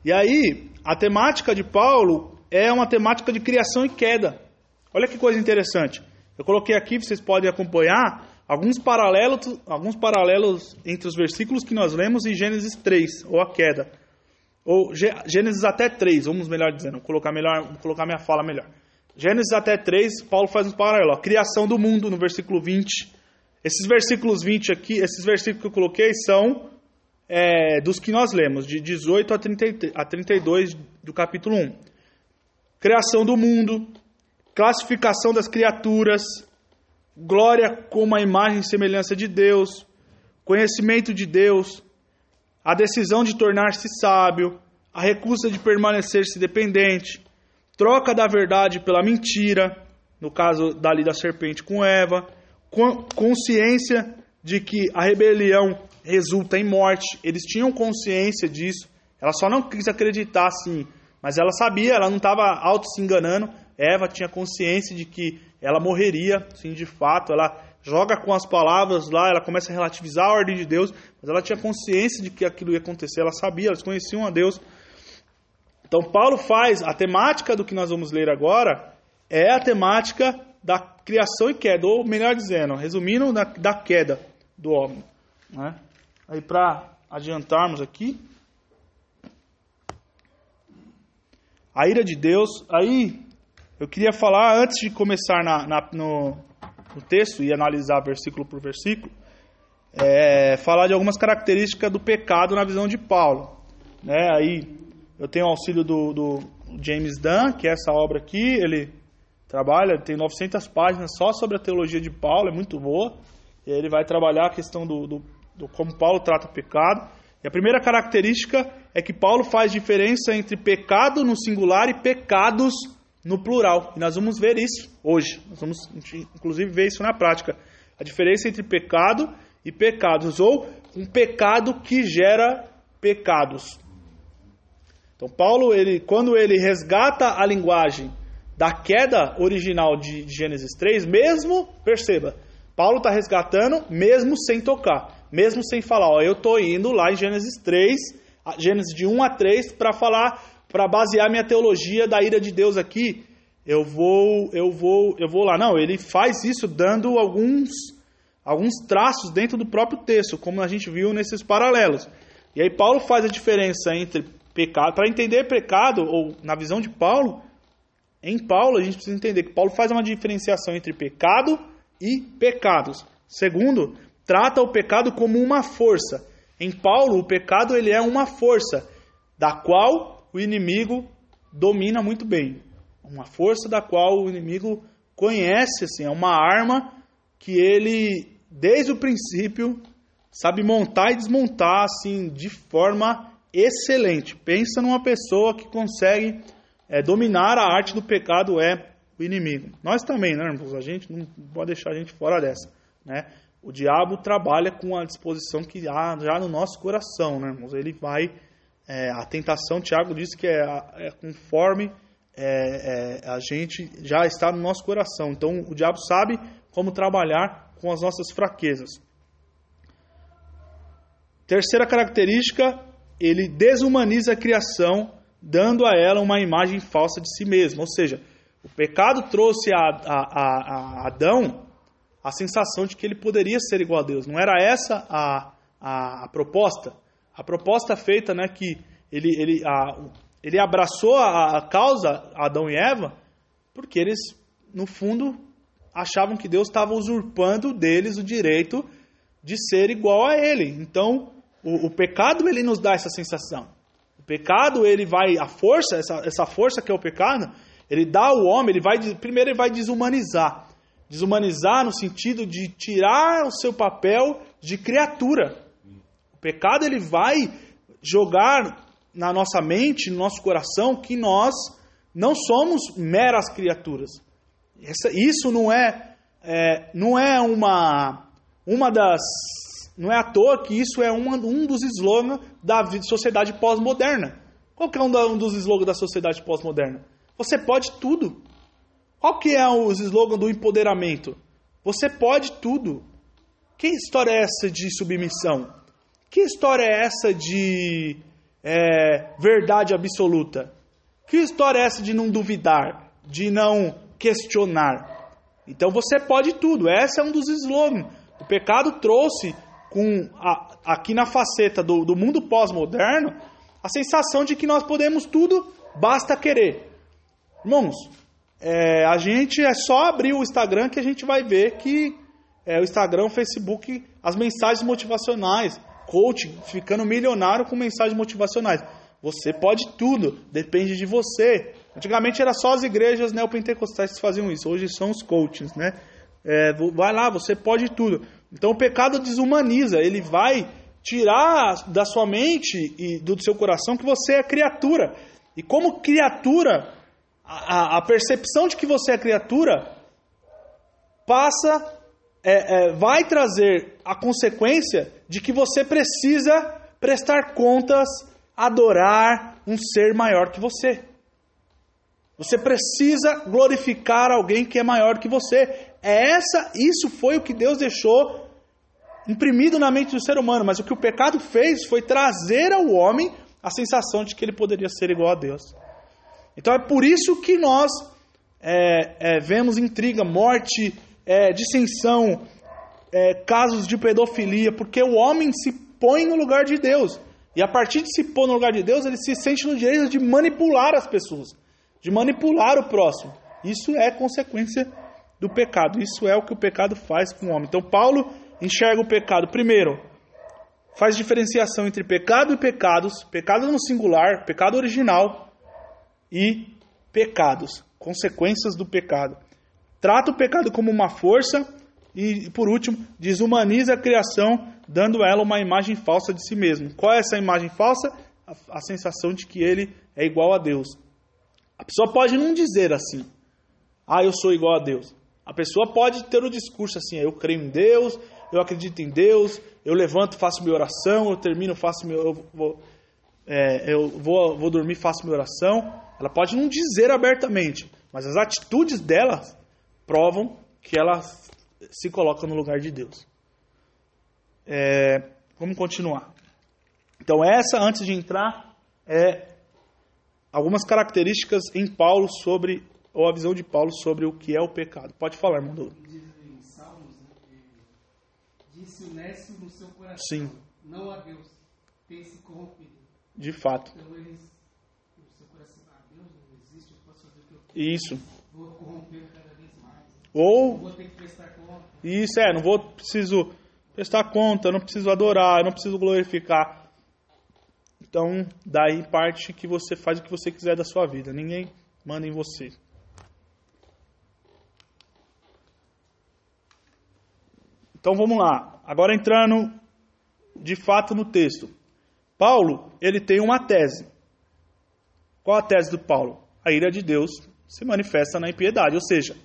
E aí, a temática de Paulo é uma temática de criação e queda. Olha que coisa interessante. Eu coloquei aqui, vocês podem acompanhar alguns paralelos, alguns paralelos entre os versículos que nós lemos em Gênesis 3, ou a queda. Ou Gênesis até 3, vamos melhor dizendo, colocar, melhor, colocar minha fala melhor. Gênesis até 3, Paulo faz um paralelo. A criação do mundo, no versículo 20. Esses versículos 20 aqui, esses versículos que eu coloquei são é, dos que nós lemos, de 18 a, 30, a 32 do capítulo 1. Criação do mundo, classificação das criaturas, glória como a imagem e semelhança de Deus, conhecimento de Deus, a decisão de tornar-se sábio, a recusa de permanecer-se dependente, troca da verdade pela mentira, no caso dali da serpente com Eva, consciência de que a rebelião resulta em morte. Eles tinham consciência disso. Ela só não quis acreditar assim, mas ela sabia, ela não estava auto se enganando. Eva tinha consciência de que ela morreria, sim, de fato. Ela joga com as palavras lá, ela começa a relativizar a ordem de Deus, mas ela tinha consciência de que aquilo ia acontecer, ela sabia, elas conheciam a Deus. Então, Paulo faz a temática do que nós vamos ler agora é a temática da criação e queda, ou melhor dizendo, resumindo, da, da queda do homem. Né? Aí, para adiantarmos aqui, a ira de Deus, aí eu queria falar, antes de começar na, na, no, no, texto e analisar versículo por versículo, é, falar de algumas características do pecado na visão de Paulo. Né? Aí eu tenho o auxílio do, do James Dunn, que é essa obra aqui, ele trabalha, tem 900 páginas só sobre a teologia de Paulo, é muito boa. E ele vai trabalhar a questão do, do, do como Paulo trata o pecado. E a primeira característica é que Paulo faz diferença entre pecado no singular e pecados no plural. E nós vamos ver isso hoje. Nós vamos, inclusive, ver isso na prática. A diferença entre pecado e pecados, ou um pecado que gera pecados. Então, Paulo, ele, quando ele resgata a linguagem da queda original de, Gênesis 3, mesmo, perceba, Paulo está resgatando mesmo sem tocar, mesmo sem falar, ó, eu estou indo lá em Gênesis 3, Gênesis de 1 a 3, para falar, para basear minha teologia da ira de Deus aqui, eu vou, eu vou, eu vou lá. Não, ele faz isso dando alguns, alguns traços dentro do próprio texto, como a gente viu nesses paralelos. E aí Paulo faz a diferença entre pecado, para entender pecado, ou na visão de Paulo, em Paulo, a gente precisa entender que Paulo faz uma diferenciação entre pecado e pecados. Segundo, trata o pecado como uma força. Em Paulo, o pecado ele é uma força da qual o inimigo domina muito bem. Uma força da qual o inimigo conhece, assim, é uma arma que ele, desde o princípio, sabe montar e desmontar assim de forma excelente. Pensa numa pessoa que consegue é, dominar a arte do pecado é o inimigo. Nós também, né, irmãos? A gente não pode deixar a gente fora dessa, né? O diabo trabalha com a disposição que há já no nosso coração, né, irmãos? Ele vai é, a tentação, Tiago disse que é, é conforme é, é, a gente já está no nosso coração. Então, o diabo sabe como trabalhar com as nossas fraquezas. Terceira característica, ele desumaniza a criação dando a ela uma imagem falsa de si mesmo. Ou seja, o pecado trouxe a, a, a, a Adão a sensação de que ele poderia ser igual a Deus. Não era essa a, a, a proposta? A proposta feita, né, que ele, ele, a, ele abraçou a, a causa, Adão e Eva, porque eles, no fundo, achavam que Deus estava usurpando deles o direito de ser igual a ele. Então, o, o pecado ele nos dá essa sensação pecado, ele vai, a força, essa, essa força que é o pecado, ele dá ao homem, ele vai, primeiro ele vai desumanizar. Desumanizar no sentido de tirar o seu papel de criatura. O pecado, ele vai jogar na nossa mente, no nosso coração, que nós não somos meras criaturas. Isso não é, é, não é uma, uma das não é à toa que isso é uma, um dos slogans da sociedade pós-moderna. Qual que é um, um dos slogans da sociedade pós-moderna? Você pode tudo. Qual que é o slogan do empoderamento? Você pode tudo. Que história é essa de submissão? Que história é essa de é, verdade absoluta? Que história é essa de não duvidar, de não questionar? Então você pode tudo. Esse é um dos slogans. O pecado trouxe com a, aqui na faceta do, do mundo pós-moderno a sensação de que nós podemos tudo, basta querer. Irmãos, é, a gente é só abrir o Instagram que a gente vai ver que é, o Instagram, o Facebook, as mensagens motivacionais, coaching, ficando milionário com mensagens motivacionais. Você pode tudo, depende de você. Antigamente era só as igrejas neopentecostais que faziam isso, hoje são os coaches, né? É, vai lá, você pode tudo. Então o pecado desumaniza, ele vai tirar da sua mente e do seu coração que você é criatura. E como criatura, a, a percepção de que você é criatura passa, é, é, vai trazer a consequência de que você precisa prestar contas, adorar um ser maior que você. Você precisa glorificar alguém que é maior que você. É essa, isso foi o que Deus deixou imprimido na mente do ser humano, mas o que o pecado fez foi trazer ao homem a sensação de que ele poderia ser igual a Deus. Então é por isso que nós é, é, vemos intriga, morte, é, dissensão, é, casos de pedofilia, porque o homem se põe no lugar de Deus. E a partir de se pôr no lugar de Deus, ele se sente no direito de manipular as pessoas, de manipular o próximo. Isso é consequência do pecado. Isso é o que o pecado faz com o homem. Então Paulo enxerga o pecado, primeiro, faz diferenciação entre pecado e pecados, pecado no singular, pecado original e pecados, consequências do pecado. Trata o pecado como uma força e, por último, desumaniza a criação, dando a ela uma imagem falsa de si mesmo. Qual é essa imagem falsa? A, a sensação de que ele é igual a Deus. A pessoa pode não dizer assim, ah, eu sou igual a Deus. A pessoa pode ter o discurso assim, eu creio em Deus, eu acredito em Deus, eu levanto, faço minha oração, eu termino, faço meu, eu vou, é, eu vou, vou dormir, faço minha oração. Ela pode não dizer abertamente, mas as atitudes dela provam que ela se coloca no lugar de Deus. É, vamos continuar. Então essa, antes de entrar, é algumas características em Paulo sobre, ou a visão de Paulo sobre o que é o pecado. Pode falar, irmão Douglas disse o Nécio no seu coração. Sim. Não a Deus. Tem se corrompido. De fato. Então eles, no seu coração, ah, Deus não existe, eu posso fazer o que eu quero. Isso. Vou corromper mais. Ou. Eu vou ter que prestar conta. Isso é, não vou preciso prestar conta, não preciso adorar, não preciso glorificar. Então, daí parte que você faz o que você quiser da sua vida. Ninguém manda em você. Então vamos lá. Agora entrando de fato no texto. Paulo, ele tem uma tese. Qual a tese do Paulo? A ira de Deus se manifesta na impiedade, ou seja,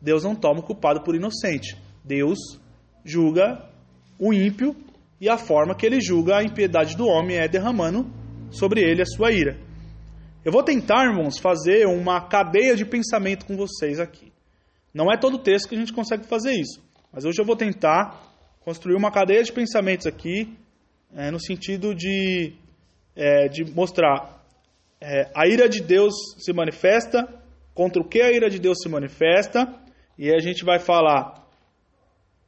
Deus não toma o culpado por inocente. Deus julga o ímpio e a forma que ele julga a impiedade do homem é derramando sobre ele a sua ira. Eu vou tentar, irmãos, fazer uma cadeia de pensamento com vocês aqui. Não é todo texto que a gente consegue fazer isso. Mas hoje eu vou tentar construir uma cadeia de pensamentos aqui, é, no sentido de, é, de mostrar é, a ira de Deus se manifesta, contra o que a ira de Deus se manifesta, e a gente vai falar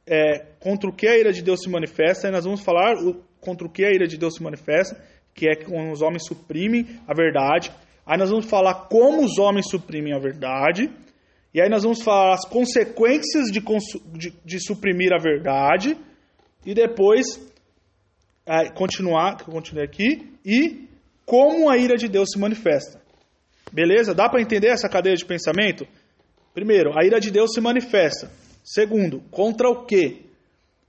é, contra o que a ira de Deus se manifesta, e nós vamos falar o, contra o que a ira de Deus se manifesta, que é quando os homens suprimem a verdade. Aí nós vamos falar como os homens suprimem a verdade. E aí nós vamos falar as consequências de, de, de suprimir a verdade. E depois é, continuar, que eu continuei aqui, e como a ira de Deus se manifesta. Beleza? Dá para entender essa cadeia de pensamento? Primeiro, a ira de Deus se manifesta. Segundo, contra o quê?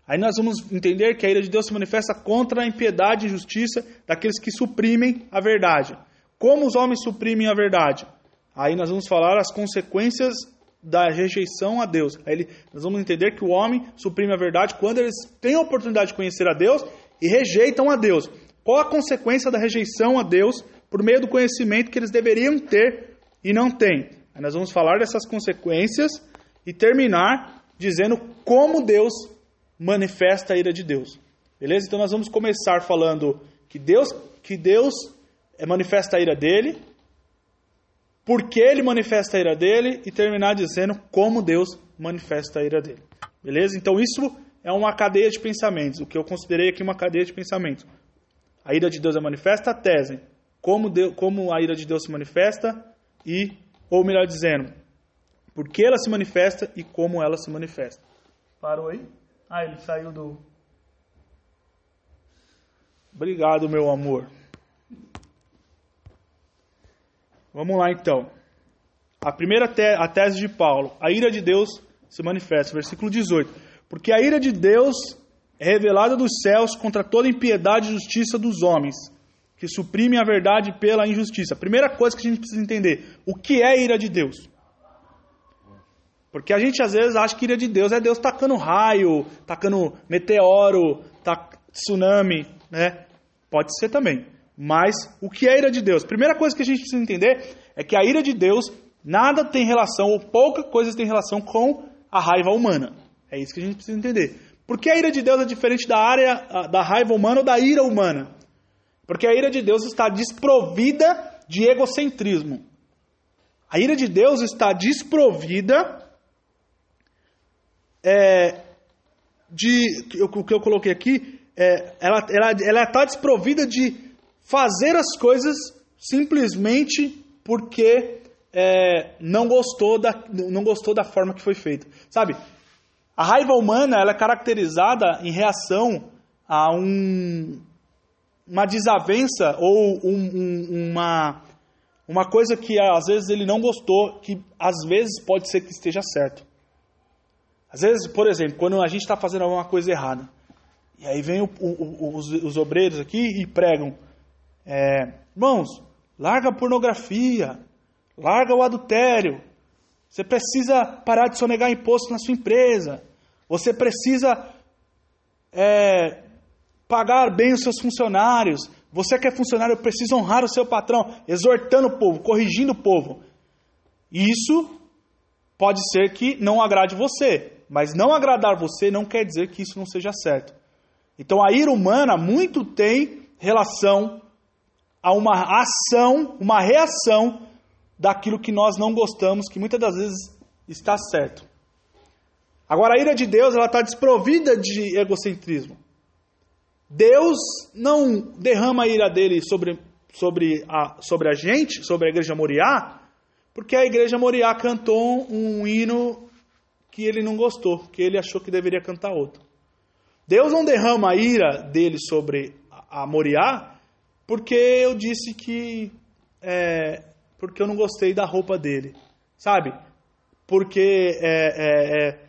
Aí nós vamos entender que a ira de Deus se manifesta contra a impiedade e injustiça daqueles que suprimem a verdade. Como os homens suprimem a verdade? Aí nós vamos falar as consequências da rejeição a Deus. Aí nós vamos entender que o homem suprime a verdade quando eles têm a oportunidade de conhecer a Deus e rejeitam a Deus. Qual a consequência da rejeição a Deus por meio do conhecimento que eles deveriam ter e não têm? Aí nós vamos falar dessas consequências e terminar dizendo como Deus manifesta a ira de Deus. Beleza? Então nós vamos começar falando que Deus, que Deus manifesta a ira dele, por que ele manifesta a ira dele e terminar dizendo como Deus manifesta a ira dele. Beleza? Então isso é uma cadeia de pensamentos, o que eu considerei aqui uma cadeia de pensamentos. A ira de Deus é manifesta, a tese, como, Deus, como a ira de Deus se manifesta e, ou melhor dizendo, por que ela se manifesta e como ela se manifesta. Parou aí? Ah, ele saiu do. Obrigado, meu amor. Vamos lá então. A primeira te a tese de Paulo, a ira de Deus se manifesta, versículo 18. Porque a ira de Deus é revelada dos céus contra toda impiedade e justiça dos homens, que suprimem a verdade pela injustiça. Primeira coisa que a gente precisa entender: o que é ira de Deus? Porque a gente às vezes acha que ira de Deus é Deus tacando raio, tacando meteoro, tsunami, né? Pode ser também. Mas o que é ira de Deus? Primeira coisa que a gente precisa entender é que a ira de Deus nada tem relação, ou pouca coisa tem relação com a raiva humana. É isso que a gente precisa entender. Por que a ira de Deus é diferente da área da raiva humana ou da ira humana? Porque a ira de Deus está desprovida de egocentrismo. A ira de Deus está desprovida é, de o que eu coloquei aqui, é, ela está ela, ela tá desprovida de fazer as coisas simplesmente porque é, não gostou da não gostou da forma que foi feita, sabe? A raiva humana ela é caracterizada em reação a um, uma desavença ou um, um, uma uma coisa que às vezes ele não gostou, que às vezes pode ser que esteja certo. Às vezes, por exemplo, quando a gente está fazendo alguma coisa errada, e aí vem o, o, os, os, obreiros aqui e pregam, é, irmãos, larga a pornografia, larga o adultério, você precisa parar de sonegar imposto na sua empresa, você precisa é, pagar bem os seus funcionários, você que é funcionário precisa honrar o seu patrão, exortando o povo, corrigindo o povo. Isso pode ser que não agrade você, mas não agradar você não quer dizer que isso não seja certo. Então a ira humana muito tem relação a uma ação, uma reação daquilo que nós não gostamos, que muitas das vezes está certo. Agora a ira de Deus ela está desprovida de egocentrismo. Deus não derrama a ira dele sobre, sobre, a, sobre a gente, sobre a igreja Moriá, porque a igreja Moriá cantou um hino que ele não gostou, que ele achou que deveria cantar outro. Deus não derrama a ira dele sobre a Moriá porque eu disse que. É, porque eu não gostei da roupa dele. Sabe? Porque é, é, é,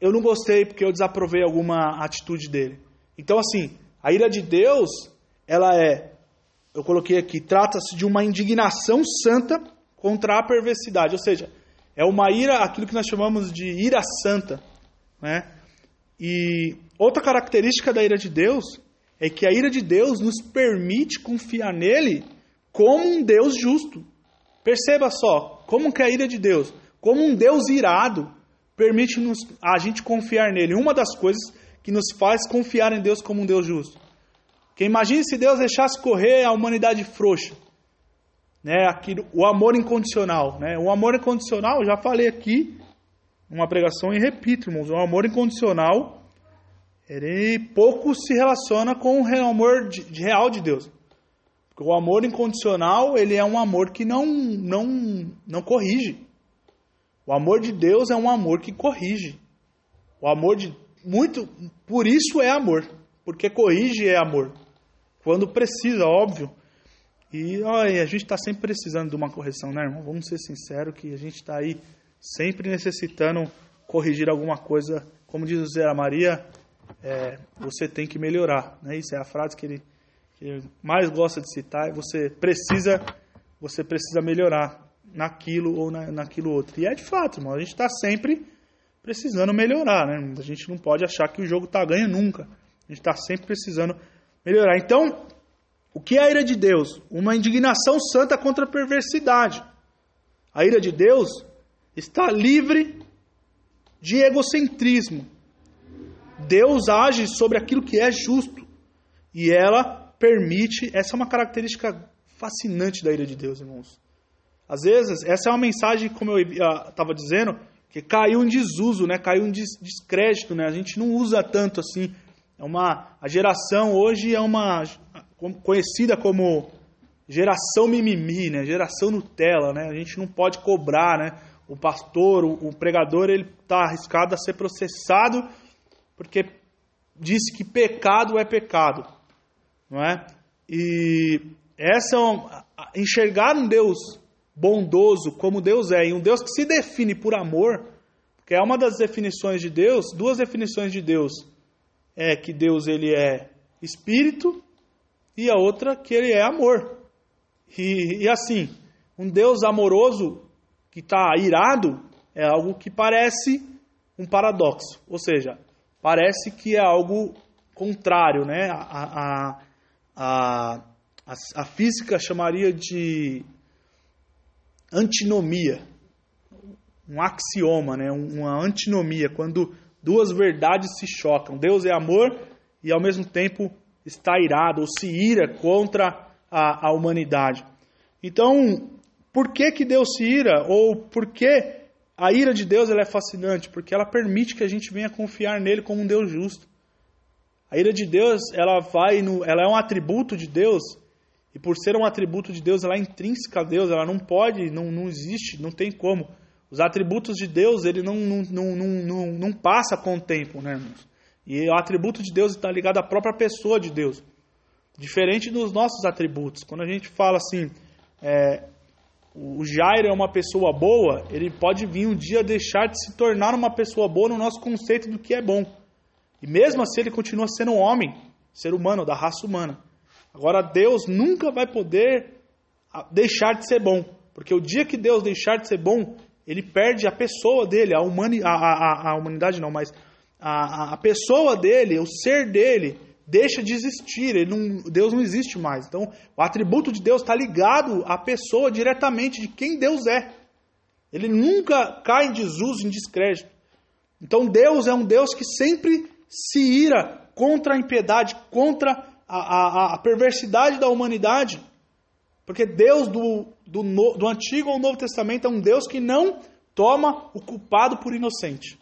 eu não gostei porque eu desaprovei alguma atitude dele. Então, assim, a ira de Deus, ela é. Eu coloquei aqui, trata-se de uma indignação santa contra a perversidade. Ou seja, é uma ira, aquilo que nós chamamos de ira santa. Né? E outra característica da ira de Deus é que a ira de Deus nos permite confiar nele como um Deus justo. Perceba só, como que a ira de Deus, como um Deus irado, permite nos, a gente confiar nele. Uma das coisas que nos faz confiar em Deus como um Deus justo. Que imagine se Deus deixasse correr a humanidade frouxa né, aquilo, o amor incondicional. Né? O amor incondicional, já falei aqui, uma pregação e repito, irmãos, o amor incondicional, ele pouco se relaciona com o amor de, de real de Deus. Porque o amor incondicional, ele é um amor que não, não, não corrige. O amor de Deus é um amor que corrige. O amor de muito, por isso é amor, porque corrige é amor. Quando precisa, óbvio. E olha, a gente está sempre precisando de uma correção, né, irmão? Vamos ser sinceros que a gente está aí sempre necessitando corrigir alguma coisa. Como diz o Zé Maria, é, você tem que melhorar. Né? Isso é a frase que ele, que ele mais gosta de citar. Você precisa, você precisa melhorar naquilo ou na, naquilo outro. E é de fato, irmão. A gente está sempre precisando melhorar. Né? A gente não pode achar que o jogo está ganho nunca. A gente está sempre precisando melhorar. Então, o que é a ira de Deus? Uma indignação santa contra a perversidade. A ira de Deus está livre de egocentrismo. Deus age sobre aquilo que é justo e ela permite. Essa é uma característica fascinante da ira de Deus, irmãos. Às vezes, essa é uma mensagem, como eu estava dizendo, que caiu em desuso, né? caiu em descrédito. Né? A gente não usa tanto assim. É uma, a geração hoje é uma conhecida como geração mimimi, né? geração Nutella. Né? A gente não pode cobrar. Né? O pastor, o, o pregador, ele está arriscado a ser processado porque disse que pecado é pecado. Não é? E essa é enxergar um Deus bondoso como Deus é, e um Deus que se define por amor, que é uma das definições de Deus, duas definições de Deus é que Deus ele é espírito e a outra que ele é amor. E, e assim, um Deus amoroso que está irado é algo que parece um paradoxo, ou seja, parece que é algo contrário, né? A, a, a, a, a física chamaria de antinomia, um axioma, né? uma antinomia, quando duas verdades se chocam. Deus é amor e ao mesmo tempo está irado ou se ira contra a, a humanidade. Então, por que, que Deus se ira? Ou por que a ira de Deus ela é fascinante? Porque ela permite que a gente venha confiar nele como um Deus justo. A ira de Deus, ela vai no, ela é um atributo de Deus e por ser um atributo de Deus, ela é intrínseca a Deus, ela não pode, não, não existe, não tem como. Os atributos de Deus, ele não, não, não, não, não passa com o tempo, né, irmãos? E o atributo de Deus está ligado à própria pessoa de Deus. Diferente dos nossos atributos. Quando a gente fala assim, é, o Jairo é uma pessoa boa, ele pode vir um dia deixar de se tornar uma pessoa boa no nosso conceito do que é bom. E mesmo assim ele continua sendo um homem, ser humano, da raça humana. Agora, Deus nunca vai poder ah, deixar de ser bom, porque o dia que Deus deixar de ser bom, ele perde a pessoa dele, a, humani a, a, a humanidade não, mas a, a pessoa dele, o ser dele, deixa de existir, ele não, Deus não existe mais. Então, o atributo de Deus está ligado à pessoa diretamente de quem Deus é. Ele nunca cai em desuso, em descrédito. Então, Deus é um Deus que sempre se ira contra a impiedade, contra a, a, a perversidade da humanidade. Porque Deus do, do, do Antigo ou Novo Testamento é um Deus que não toma o culpado por inocente.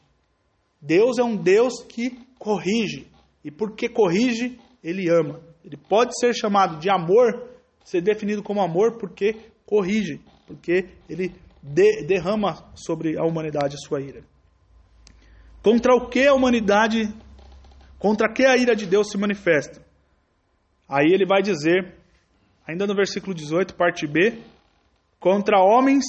Deus é um Deus que corrige. E porque corrige, ele ama. Ele pode ser chamado de amor, ser definido como amor, porque corrige, porque ele de, derrama sobre a humanidade a sua ira. Contra o que a humanidade, contra que a ira de Deus se manifesta? Aí ele vai dizer, ainda no versículo 18, parte B, contra homens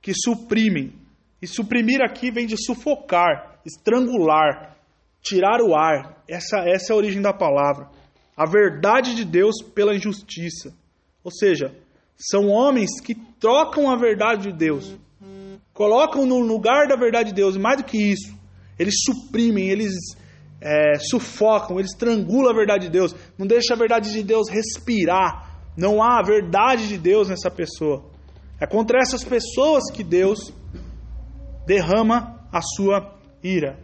que suprimem. E suprimir aqui vem de sufocar, estrangular, tirar o ar. Essa, essa é a origem da palavra. A verdade de Deus pela injustiça. Ou seja, são homens que trocam a verdade de Deus, colocam no lugar da verdade de Deus, e mais do que isso, eles suprimem, eles é, sufocam, eles estrangulam a verdade de Deus, não deixa a verdade de Deus respirar. Não há a verdade de Deus nessa pessoa. É contra essas pessoas que Deus derrama a sua ira.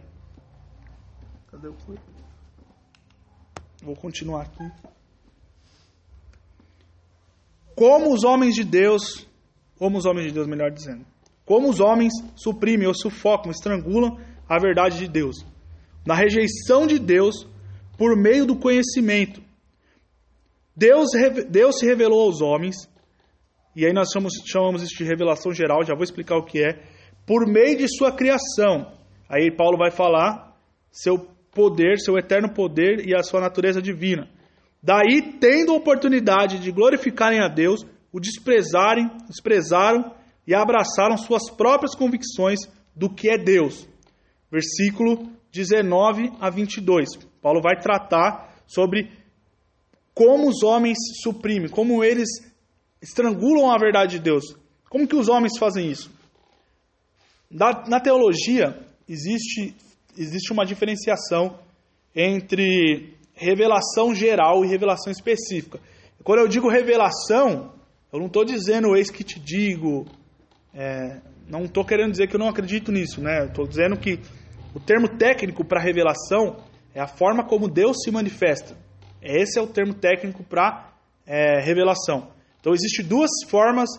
Cadê o Vou continuar aqui. Como os homens de Deus, como os homens de Deus, melhor dizendo, como os homens suprimem ou sufocam, estrangulam a verdade de Deus na rejeição de Deus por meio do conhecimento. Deus, Deus se revelou aos homens, e aí nós chamamos, chamamos isso de revelação geral, já vou explicar o que é, por meio de sua criação. Aí Paulo vai falar seu poder, seu eterno poder e a sua natureza divina. Daí, tendo oportunidade de glorificarem a Deus, o desprezarem, desprezaram e abraçaram suas próprias convicções do que é Deus. Versículo 19 a 22. Paulo vai tratar sobre como os homens suprimem, como eles estrangulam a verdade de Deus. Como que os homens fazem isso? Na, na teologia, existe, existe uma diferenciação entre revelação geral e revelação específica. Quando eu digo revelação, eu não estou dizendo eis que te digo, é, não estou querendo dizer que eu não acredito nisso, né? Estou dizendo que o termo técnico para revelação é a forma como Deus se manifesta. Esse é o termo técnico para é, revelação. Então, existem duas formas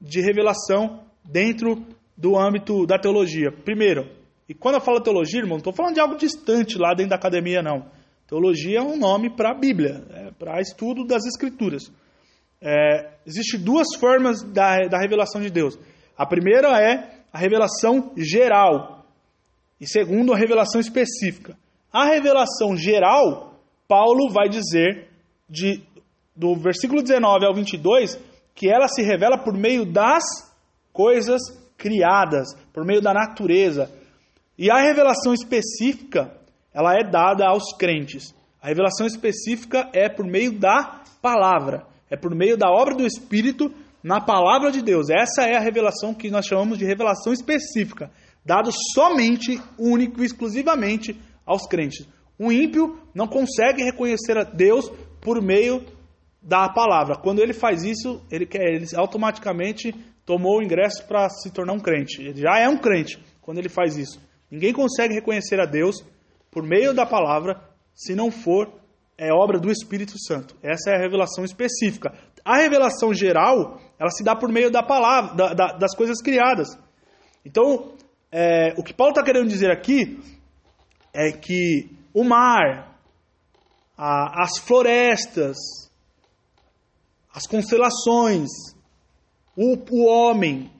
de revelação dentro do âmbito da teologia. Primeiro, e quando eu falo teologia, irmão, não estou falando de algo distante lá dentro da academia, não. Teologia é um nome para a Bíblia, é para estudo das Escrituras. É, Existem duas formas da, da revelação de Deus. A primeira é a revelação geral, e segundo, a revelação específica. A revelação geral, Paulo vai dizer, de, do versículo 19 ao 22, que ela se revela por meio das coisas criadas, por meio da natureza. E a revelação específica, ela é dada aos crentes. A revelação específica é por meio da palavra, é por meio da obra do Espírito na palavra de Deus. Essa é a revelação que nós chamamos de revelação específica, dado somente, único e exclusivamente aos crentes. O ímpio não consegue reconhecer a Deus por meio da palavra. Quando ele faz isso, ele, ele automaticamente tomou o ingresso para se tornar um crente. Ele já é um crente quando ele faz isso. Ninguém consegue reconhecer a Deus por meio da palavra se não for é obra do Espírito Santo. Essa é a revelação específica. A revelação geral, ela se dá por meio da palavra, da, da, das coisas criadas. Então, é, o que Paulo está querendo dizer aqui é que o mar, a, as florestas, as constelações, o, o homem,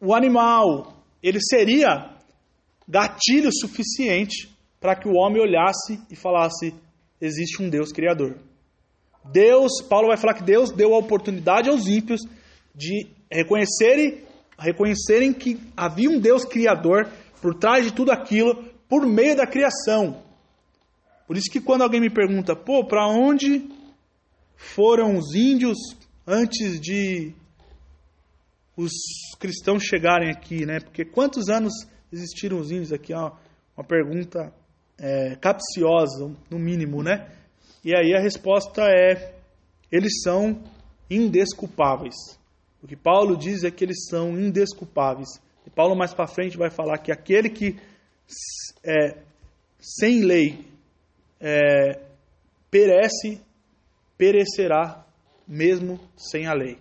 o animal, ele seria gatilho suficiente para que o homem olhasse e falasse: existe um Deus criador. Deus, Paulo vai falar que Deus deu a oportunidade aos ímpios de reconhecerem, reconhecerem que havia um Deus criador por trás de tudo aquilo, por meio da criação. Por isso que quando alguém me pergunta, pô, para onde foram os índios antes de os cristãos chegarem aqui, né? Porque quantos anos existiram os índios aqui? Ó, uma pergunta é, capciosa, no mínimo, né? E aí a resposta é: eles são indesculpáveis. O que Paulo diz é que eles são indesculpáveis. E Paulo mais para frente vai falar que aquele que é, sem lei é, perece, perecerá mesmo sem a lei.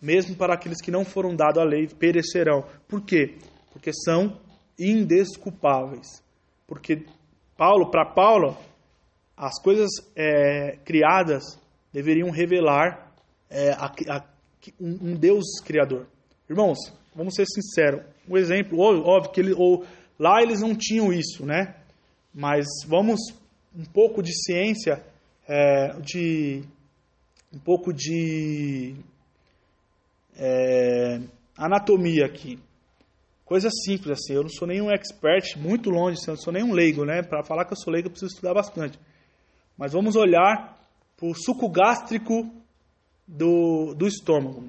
Mesmo para aqueles que não foram dados a lei, perecerão. Por quê? Porque são indesculpáveis. Porque Paulo, para Paulo, as coisas é, criadas deveriam revelar é, a, a, um, um, Deus criador. Irmãos, vamos ser sinceros. Um exemplo, óbvio que ele, ou, lá eles não tinham isso, né? Mas vamos um pouco de ciência, é, de um pouco de é, anatomia aqui. Coisa simples assim, eu não sou nenhum expert, muito longe, eu não sou nenhum leigo, né? Para falar que eu sou leigo, eu preciso estudar bastante. Mas vamos olhar para o suco gástrico do, do estômago.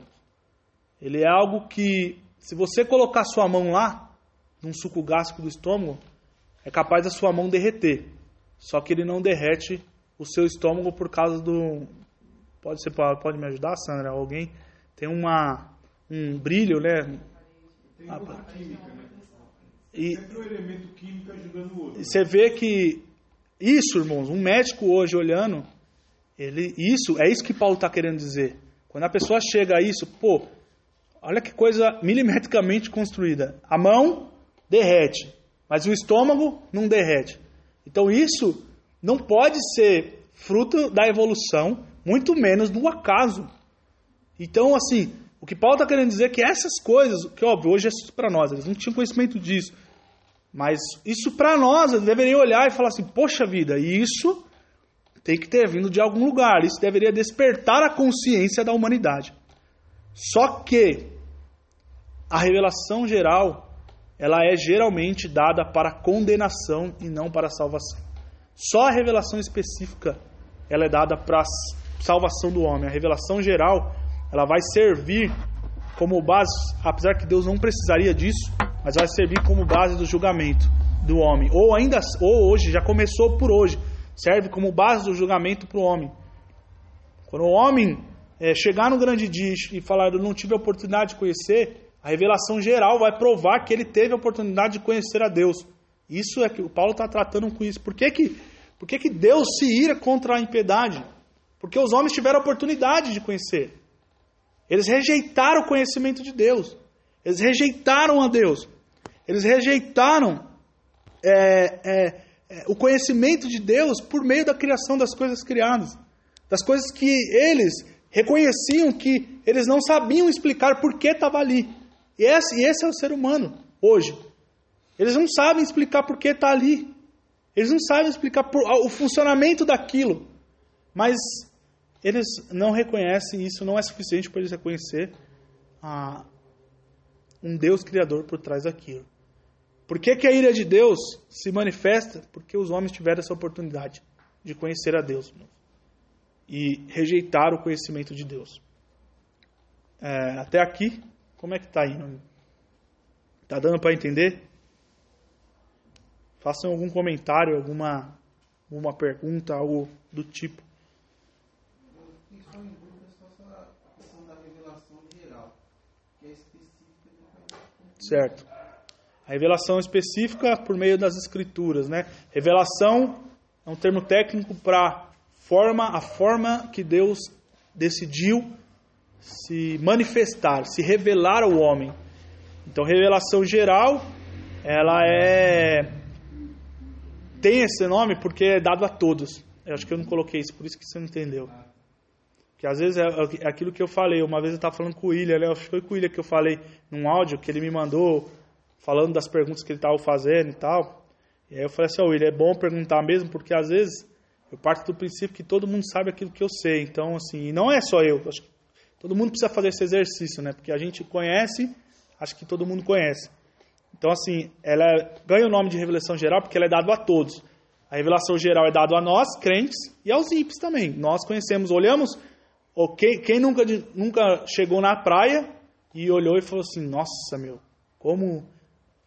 Ele é algo que, se você colocar sua mão lá, num suco gástrico do estômago, é capaz da sua mão derreter. Só que ele não derrete o seu estômago por causa do. Pode ser, pode me ajudar, Sandra? Alguém tem uma um brilho, né? Tem uma química, né? E, Sempre um elemento químico ajudando o outro. E você vê que isso, irmãos, um médico hoje olhando, ele, isso, é isso que Paulo está querendo dizer. Quando a pessoa chega a isso, pô, olha que coisa milimetricamente construída. A mão derrete, mas o estômago não derrete. Então isso não pode ser fruto da evolução, muito menos do acaso. Então, assim, o que Paulo está querendo dizer é que essas coisas, que óbvio, hoje é para nós, eles não tinham conhecimento disso. Mas isso para nós, eles deveriam olhar e falar assim: poxa vida, isso tem que ter vindo de algum lugar, isso deveria despertar a consciência da humanidade. Só que a revelação geral, ela é geralmente dada para condenação e não para salvação. Só a revelação específica, ela é dada para salvação do homem. A revelação geral, ela vai servir como base, apesar que Deus não precisaria disso, mas vai servir como base do julgamento do homem. Ou ainda, ou hoje, já começou por hoje, serve como base do julgamento para o homem. Quando o homem é, chegar no grande dia e falar, eu não tive a oportunidade de conhecer, a revelação geral vai provar que ele teve a oportunidade de conhecer a Deus. Isso é que o Paulo está tratando com isso. Por que, que, por que, que Deus se ira contra a impiedade? Porque os homens tiveram a oportunidade de conhecer. Eles rejeitaram o conhecimento de Deus. Eles rejeitaram a Deus. Eles rejeitaram é, é, o conhecimento de Deus por meio da criação das coisas criadas. Das coisas que eles reconheciam que eles não sabiam explicar por que estava ali. E esse, e esse é o ser humano hoje. Eles não sabem explicar por que está ali. Eles não sabem explicar por, o funcionamento daquilo. Mas eles não reconhecem, isso não é suficiente para eles reconhecer a, um Deus criador por trás daquilo. Por que, que a ira de Deus se manifesta? Porque os homens tiveram essa oportunidade de conhecer a Deus e rejeitar o conhecimento de Deus. É, até aqui, como é que está indo? Está dando para entender? Façam algum comentário, alguma, alguma pergunta, algo do tipo. Certo. Revelação específica por meio das escrituras, né? Revelação é um termo técnico para forma, a forma que Deus decidiu se manifestar, se revelar ao homem. Então, revelação geral, ela é tem esse nome porque é dado a todos. Eu acho que eu não coloquei isso, por isso que você não entendeu. Que às vezes é, é aquilo que eu falei. Uma vez eu estava falando com o William, né? foi com o William que eu falei num áudio que ele me mandou falando das perguntas que ele estava fazendo e tal. E aí eu falei assim, ó, oh, William, é bom perguntar mesmo, porque às vezes eu parto do princípio que todo mundo sabe aquilo que eu sei. Então, assim, e não é só eu. Acho que todo mundo precisa fazer esse exercício, né? Porque a gente conhece, acho que todo mundo conhece. Então, assim, ela ganha o nome de revelação geral porque ela é dada a todos. A revelação geral é dada a nós, crentes, e aos ímpios também. Nós conhecemos, olhamos, quem, nunca, nunca chegou na praia e olhou e falou assim, nossa, meu, como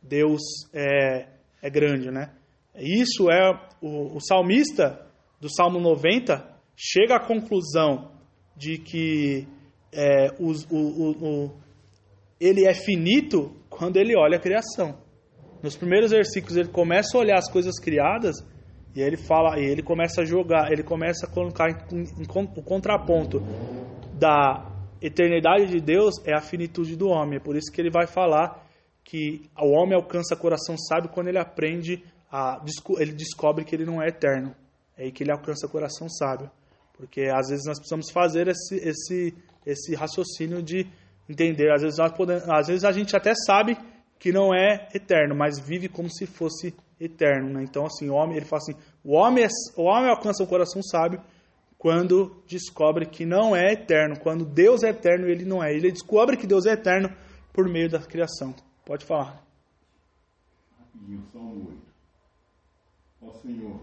Deus é, é grande, né? Isso é o, o salmista do Salmo 90 chega à conclusão de que é, o, o, ele é finito quando ele olha a criação. Nos primeiros versículos ele começa a olhar as coisas criadas e ele fala, e ele começa a jogar, ele começa a colocar em, em, o contraponto da eternidade de Deus é a finitude do homem. É por isso que ele vai falar que o homem alcança coração sábio quando ele aprende a ele descobre que ele não é eterno. É aí que ele alcança coração sábio. Porque às vezes nós precisamos fazer esse esse esse raciocínio de entender, às vezes nós podemos, às vezes a gente até sabe que não é eterno, mas vive como se fosse eterno, né? Então assim, o homem, ele fala assim, o homem é, o homem alcança o coração sábio quando descobre que não é eterno, quando Deus é eterno ele não é. Ele descobre que Deus é eterno por meio da criação. Pode falar. Rapidinho, Salmo 8. Ó Senhor,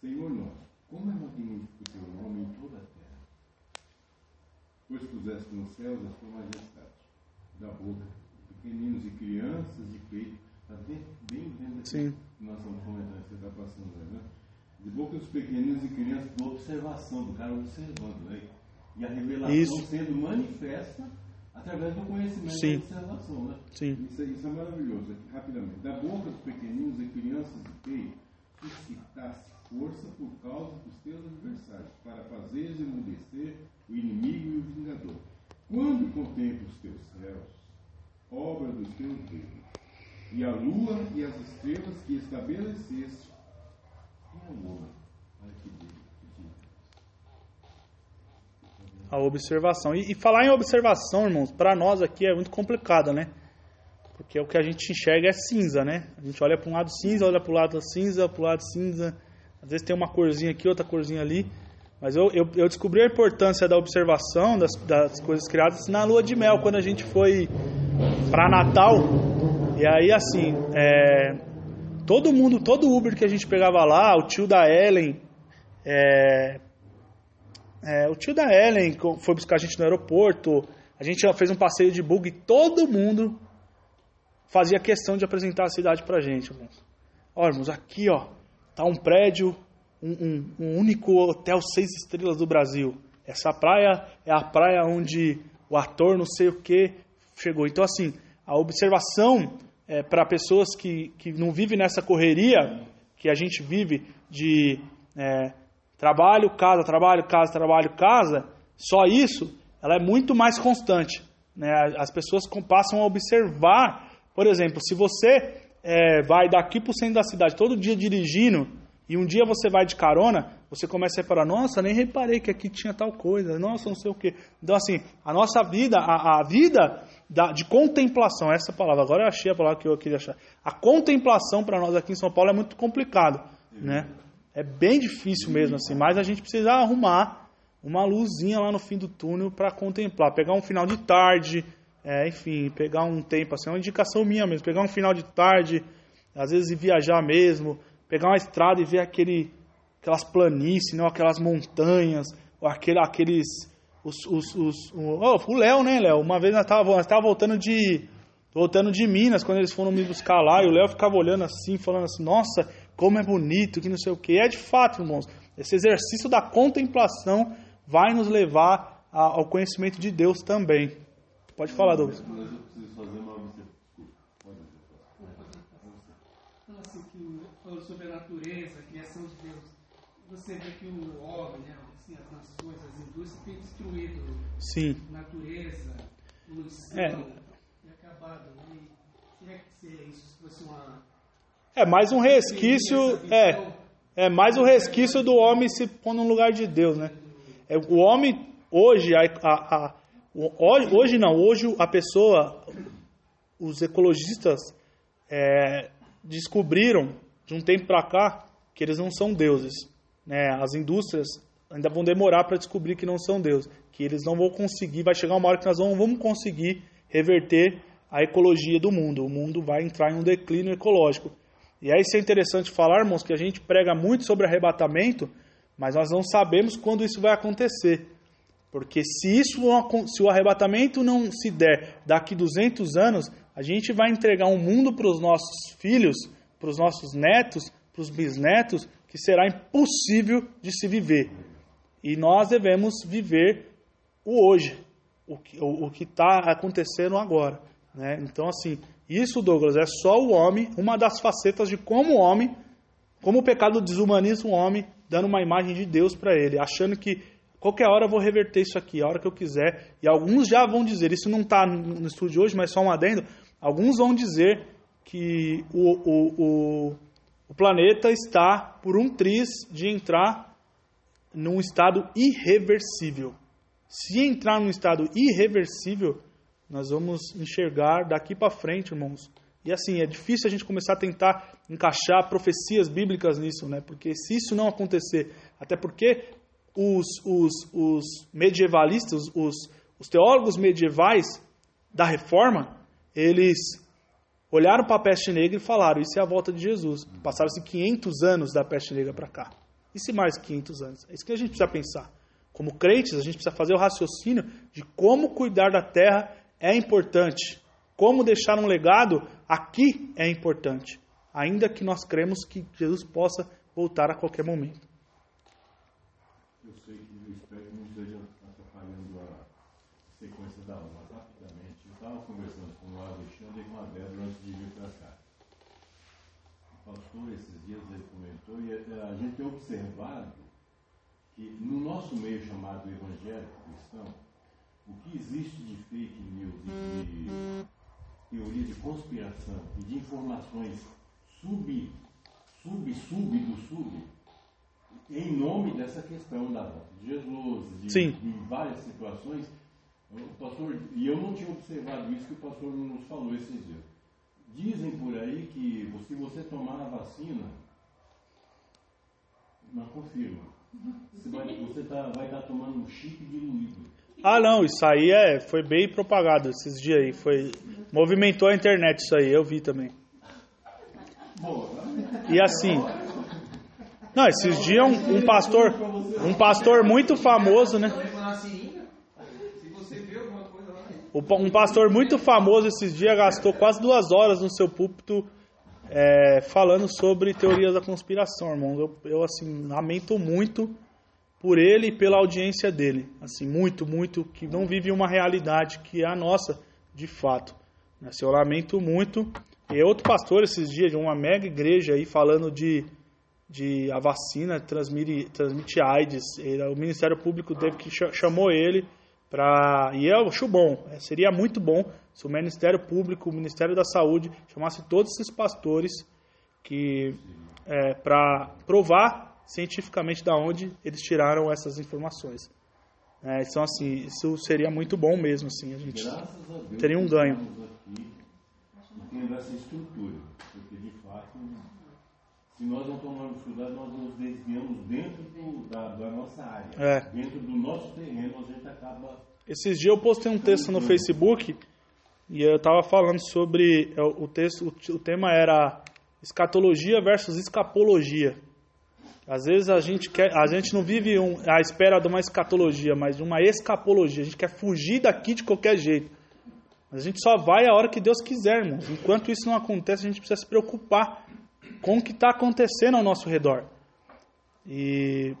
Senhor nosso, como é magnífico o teu nome em toda a terra. Pois puseste nos céus a tua majestade, da boca, pequeninos e crianças de peito, está bem, dentro aqui. Sim. Nós comentando, você está passando, né? De boca dos pequeninos e crianças, de observação, do cara observando, né? E a revelação Isso. sendo manifesta através do conhecimento Sim. da observação. Né? Sim. Isso, isso é maravilhoso. Rapidamente. Da boca dos pequeninos e crianças de peito, suscitasse força por causa dos teus adversários, para fazeres emudecer o inimigo e o vingador. Quando contemplo os teus céus, obra dos teus dedos, e a lua e as estrelas que estabeleceste, é o homem? Olha que Deus a observação. E, e falar em observação, irmãos, para nós aqui é muito complicado, né? Porque o que a gente enxerga é cinza, né? A gente olha para um lado cinza, olha para o lado cinza, para o lado cinza. Às vezes tem uma corzinha aqui, outra corzinha ali. Mas eu, eu, eu descobri a importância da observação das, das coisas criadas na lua de mel, quando a gente foi para Natal. E aí, assim, é, todo mundo, todo Uber que a gente pegava lá, o tio da Ellen, é, é, o tio da Ellen foi buscar a gente no aeroporto. A gente fez um passeio de bug e todo mundo fazia questão de apresentar a cidade pra gente. Ó, irmãos, aqui, ó, tá um prédio, um, um, um único hotel seis estrelas do Brasil. Essa praia é a praia onde o ator não sei o que chegou. Então, assim, a observação é, para pessoas que, que não vivem nessa correria que a gente vive de é, Trabalho, casa, trabalho, casa, trabalho, casa. Só isso ela é muito mais constante. Né? As pessoas passam a observar, por exemplo, se você é, vai daqui para o centro da cidade todo dia dirigindo e um dia você vai de carona, você começa a reparar, nossa, nem reparei que aqui tinha tal coisa, nossa, não sei o quê. Então, assim, a nossa vida, a, a vida da, de contemplação, essa palavra, agora eu achei a palavra que eu queria achar. A contemplação para nós aqui em São Paulo é muito complicado, né? É bem difícil mesmo, assim, mas a gente precisa arrumar uma luzinha lá no fim do túnel para contemplar, pegar um final de tarde, é, enfim, pegar um tempo, assim, é uma indicação minha mesmo, pegar um final de tarde, às vezes ir viajar mesmo, pegar uma estrada e ver aquele, aquelas planícies, não, aquelas montanhas, ou aquele, aqueles. Os, os, os, oh, o Léo, né, Léo? Uma vez nós estávamos voltando de. Voltando de Minas, quando eles foram me buscar lá, e o Léo ficava olhando assim, falando assim, nossa, como é bonito, que não sei o que. É de fato, irmãos, esse exercício da contemplação vai nos levar ao conhecimento de Deus também. Pode falar, Douglas. sobre a natureza, a criação de Deus, você vê que o homem, né, assim, as nações, as indústrias têm destruído Sim. a natureza, o céu, É. e acabado. Né? E será que se isso fosse uma. É mais um resquício, é, é mais um resquício do homem se pôr no lugar de Deus, né? É, o homem hoje, a, a, a- hoje não, hoje a pessoa, os ecologistas é, descobriram de um tempo para cá que eles não são deuses, né? As indústrias ainda vão demorar para descobrir que não são deuses, que eles não vão conseguir, vai chegar uma hora que nós não vamos conseguir reverter a ecologia do mundo. O mundo vai entrar em um declínio ecológico. E aí isso é interessante falar, irmãos, que a gente prega muito sobre arrebatamento, mas nós não sabemos quando isso vai acontecer. Porque se isso se o arrebatamento não se der daqui 200 anos, a gente vai entregar um mundo para os nossos filhos, para os nossos netos, para os bisnetos, que será impossível de se viver. E nós devemos viver o hoje, o que está acontecendo agora. Né? Então, assim, isso, Douglas, é só o homem, uma das facetas de como o homem, como o pecado desumaniza o homem, dando uma imagem de Deus para ele, achando que qualquer hora eu vou reverter isso aqui, a hora que eu quiser. E alguns já vão dizer, isso não está no estudo de hoje, mas só um adendo, alguns vão dizer que o, o, o, o planeta está por um triz de entrar num estado irreversível. Se entrar num estado irreversível, nós vamos enxergar daqui para frente, irmãos. E assim, é difícil a gente começar a tentar encaixar profecias bíblicas nisso, né? Porque se isso não acontecer, até porque os, os, os medievalistas, os, os teólogos medievais da reforma, eles olharam para a peste negra e falaram: Isso é a volta de Jesus. Passaram-se 500 anos da peste negra para cá. E se mais 500 anos? É isso que a gente precisa pensar. Como crentes, a gente precisa fazer o raciocínio de como cuidar da terra é importante. Como deixar um legado aqui é importante. Ainda que nós cremos que Jesus possa voltar a qualquer momento. Eu sei que eu espero que não esteja atrapalhando a sequência da aula, mas rapidamente. Eu estava conversando com o Alexandre e com a Débora antes de vir para cá. O pastor, esses dias, ele comentou, e eh, a gente tem observado que no nosso meio chamado evangélico cristão, o que existe de fake news e de teoria de conspiração e de informações sub, sub, sub do sub, em nome dessa questão da volta de Jesus, de, Sim. de várias situações, o pastor, e eu não tinha observado isso que o pastor nos falou esses dias. Dizem por aí que se você tomar a vacina, não confirma. Você vai, tá, vai estar tomando um chip diluído. Ah, não, isso aí é, foi bem propagado esses dias aí. Foi, movimentou a internet isso aí, eu vi também. E assim. Não, esses dias um, um pastor. Um pastor muito famoso, né? Um pastor muito famoso esses dias gastou quase duas horas no seu púlpito é, falando sobre teorias da conspiração, irmão. Eu, eu, assim, lamento muito por ele e pela audiência dele. Assim, muito, muito, que não vive uma realidade que é a nossa, de fato. Assim, eu lamento muito. E outro pastor esses dias, de uma mega igreja aí, falando de, de a vacina transmite, transmite AIDS. O Ministério Público teve que cha- chamou ele Pra, e eu acho bom, é, seria muito bom se o Ministério Público, o Ministério da Saúde, chamasse todos esses pastores que é, para provar cientificamente da onde eles tiraram essas informações. É, então, assim, isso seria muito bom mesmo, assim, a gente Graças a Deus. teria um ganho. aqui tendo essa estrutura. Porque, de fato, se nós não tomarmos cuidado, nós nos desviamos dentro do- da, da nossa área. É. Dentro do nosso terreno, a gente acaba. Esses dias eu postei um texto no Facebook e eu estava falando sobre é, o texto, o tema era escatologia versus escapologia. Às vezes a gente quer, a gente não vive um, à espera de uma escatologia, mas de uma escapologia. A gente quer fugir daqui de qualquer jeito. Mas a gente só vai a hora que Deus quiser, irmãos. Enquanto isso não acontece, a gente precisa se preocupar com o que está acontecendo ao nosso redor. E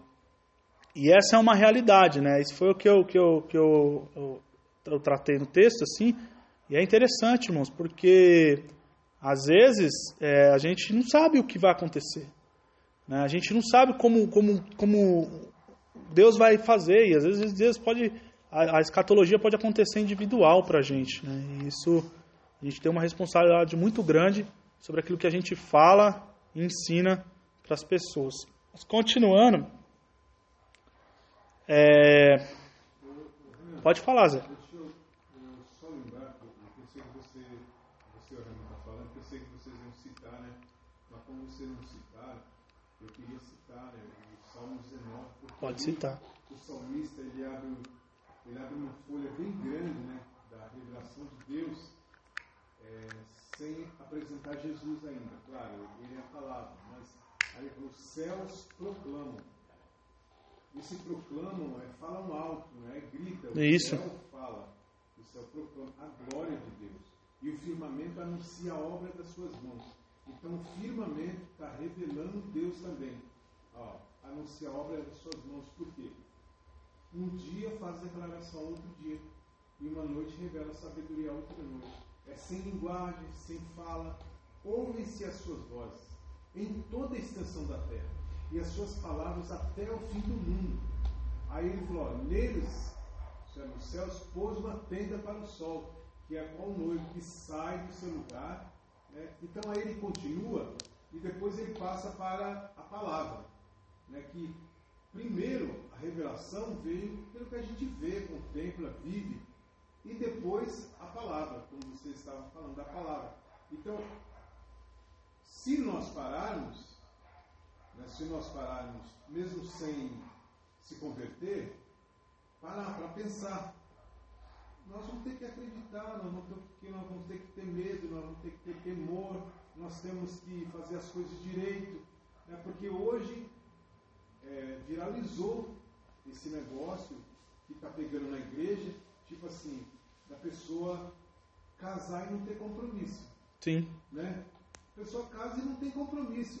e essa é uma realidade, né? Isso foi o que eu, que eu, que eu, eu, eu tratei no texto, assim. E é interessante, irmãos, porque às vezes é, a gente não sabe o que vai acontecer. Né? A gente não sabe como, como, como Deus vai fazer. E às vezes Deus pode. A, a escatologia pode acontecer individual para a gente. Né? E isso a gente tem uma responsabilidade muito grande sobre aquilo que a gente fala e ensina para as pessoas. Mas continuando. É... Pode falar, Zé. Deixa eu, eu só lembrar, que eu pensei que você, você o Rami está falando, pensei que vocês iam citar, né? Mas como vocês não citaram, eu queria citar né, o Salmo 19. porque Pode citar. O salmista ele abre, ele abre uma folha bem grande né, da revelação de Deus, é, sem apresentar Jesus ainda. Claro, ele é a palavra, mas aí os céus proclamam. Esse proclamam é falam alto, né? grita. O Isso. céu fala, o céu proclama a glória de Deus. E o firmamento anuncia a obra das suas mãos. Então o firmamento está revelando Deus também. Ó, anuncia a obra das suas mãos. Por quê? Um dia faz declaração outro dia. E uma noite revela sabedoria outra noite. É sem linguagem, sem fala. Ouvem-se as suas vozes em toda a extensão da terra. E as suas palavras até o fim do mundo. Aí ele falou: neles, é, nos céus, pôs uma tenda para o sol, que é qual noivo que sai do seu lugar. né? Então aí ele continua e depois ele passa para a palavra. Né? Que primeiro a revelação veio pelo que a gente vê, contempla, vive, e depois a palavra, como vocês estavam falando, da palavra. Então, se nós pararmos, né, se nós pararmos, mesmo sem se converter, parar para pensar. Nós vamos ter que acreditar, nós vamos, ter, vamos ter que ter medo, nós vamos ter que ter temor, nós temos que fazer as coisas direito. Né, porque hoje é, viralizou esse negócio que está pegando na igreja, tipo assim, da pessoa casar e não ter compromisso. Sim. Né? A pessoa casa e não tem compromisso.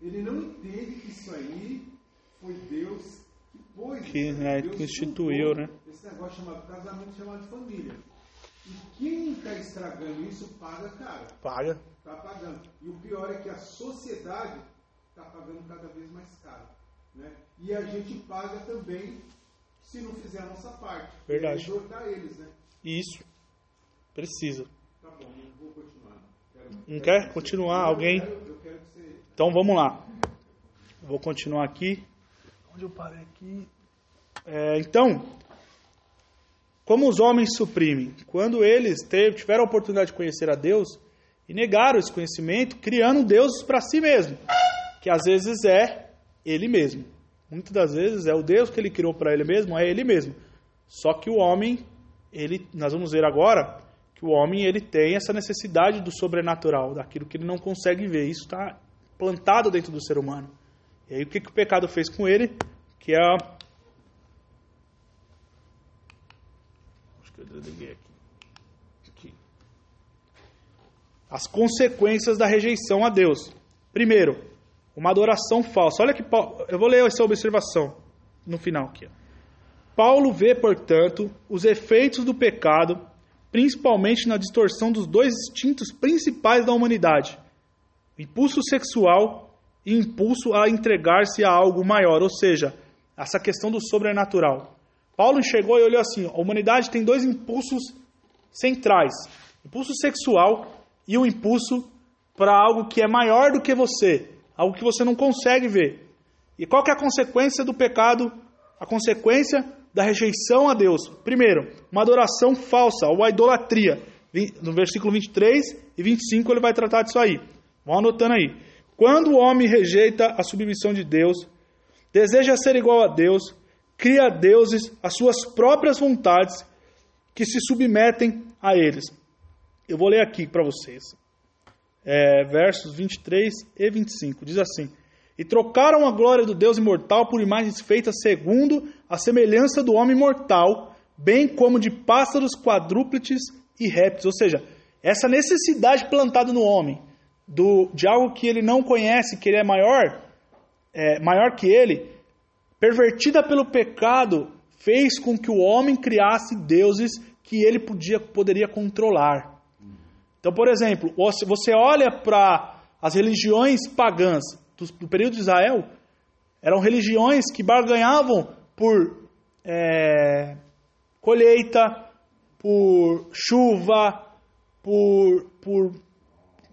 Ele não entende que isso aí foi Deus que pôs. Que, isso, é, Deus instituiu, né? Esse negócio chamado casamento chamado família. E quem está estragando isso paga caro. Paga. Está pagando. E o pior é que a sociedade está pagando cada vez mais caro. Né? E a gente paga também se não fizer a nossa parte. Verdade. É exortar eles, né? Isso. Precisa. Tá bom, eu vou continuar. Quero- Não quero quer que continuar? Eu Alguém? quero- eu quero que você. Então vamos lá. Vou continuar aqui. Onde eu parei aqui? É, então, como os homens suprimem? Quando eles tiveram a oportunidade de conhecer a Deus e negaram esse conhecimento, criando deuses para si mesmo, que às vezes é ele mesmo. Muitas das vezes é o Deus que ele criou para ele mesmo, é ele mesmo. Só que o homem, ele, nós vamos ver agora que o homem ele tem essa necessidade do sobrenatural, daquilo que ele não consegue ver. Isso está plantado dentro do ser humano. E aí o que, que o pecado fez com ele? Que é. As consequências da rejeição a Deus. Primeiro, uma adoração falsa. Olha que Paulo, eu vou ler essa observação no final aqui. Paulo vê, portanto, os efeitos do pecado, principalmente na distorção dos dois instintos principais da humanidade: impulso sexual e impulso a entregar-se a algo maior, ou seja, essa questão do sobrenatural. Paulo enxergou e olhou assim: a humanidade tem dois impulsos centrais: impulso sexual e um impulso para algo que é maior do que você, algo que você não consegue ver. E qual que é a consequência do pecado? A consequência da rejeição a Deus. Primeiro, uma adoração falsa, ou idolatria. No versículo 23 e 25 ele vai tratar disso aí. Vão anotando aí. Quando o homem rejeita a submissão de Deus, deseja ser igual a Deus, cria deuses as suas próprias vontades que se submetem a eles. Eu vou ler aqui para vocês. É, versos 23 e 25. Diz assim: E trocaram a glória do Deus imortal por imagens feitas segundo a semelhança do homem mortal, bem como de pássaros, quadrúpedes e répteis. Ou seja, essa necessidade plantada no homem do, de algo que ele não conhece, que ele é maior, é, maior que ele, pervertida pelo pecado, fez com que o homem criasse deuses que ele podia, poderia controlar. Então, por exemplo, você olha para as religiões pagãs do, do, período de Israel, eram religiões que barganhavam por é, colheita, por chuva, por, por,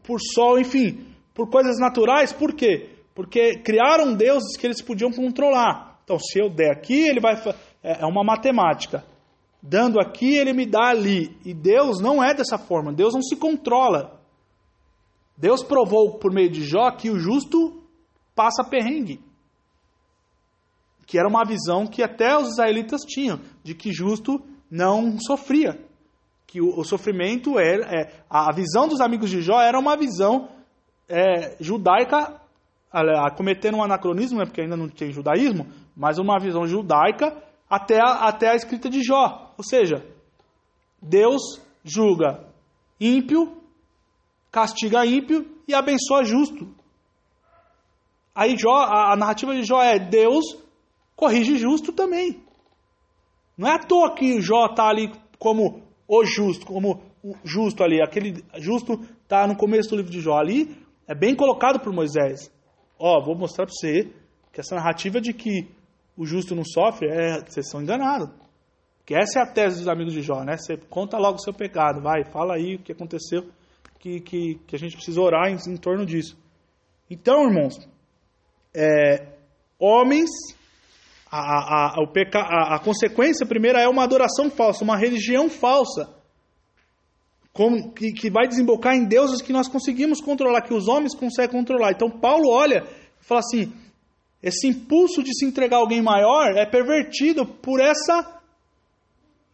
por sol, enfim, por coisas naturais. Por quê? Porque criaram deuses que eles podiam controlar. Então, se eu der aqui, ele vai. É, é uma matemática. Dando aqui, ele me dá ali. E Deus não é dessa forma. Deus não se controla. Deus provou por meio de Jó que o justo passa perrengue. Que era uma visão que até os israelitas tinham, de que justo não sofria. Que o, o sofrimento era. É, a visão dos amigos de Jó era uma visão é, judaica, cometendo um anacronismo, né, porque ainda não tem judaísmo, mas uma visão judaica até a, até a escrita de Jó. Ou seja, Deus julga ímpio, castiga ímpio e abençoa justo. Aí Jó, a, narrativa de Jó é Deus corrige justo também. Não é à toa que Jó está ali como o justo, como o justo ali. Aquele justo está no começo do livro de Jó. Ali é bem colocado por Moisés. Ó, vou mostrar para você que essa narrativa de que o justo não sofre, é, vocês são enganados. Que essa é a tese dos amigos de Jó, né? Você conta logo o seu pecado, vai, fala aí o que aconteceu, que, que, que a gente precisa orar em, em torno disso. Então, irmãos, é, homens, a, a, a, o peca, a, a consequência primeira é uma adoração falsa, uma religião falsa, como, que, que vai desembocar em deuses que nós conseguimos controlar, que os homens conseguem controlar. Então, Paulo olha e fala assim: esse impulso de se entregar a alguém maior é pervertido por essa,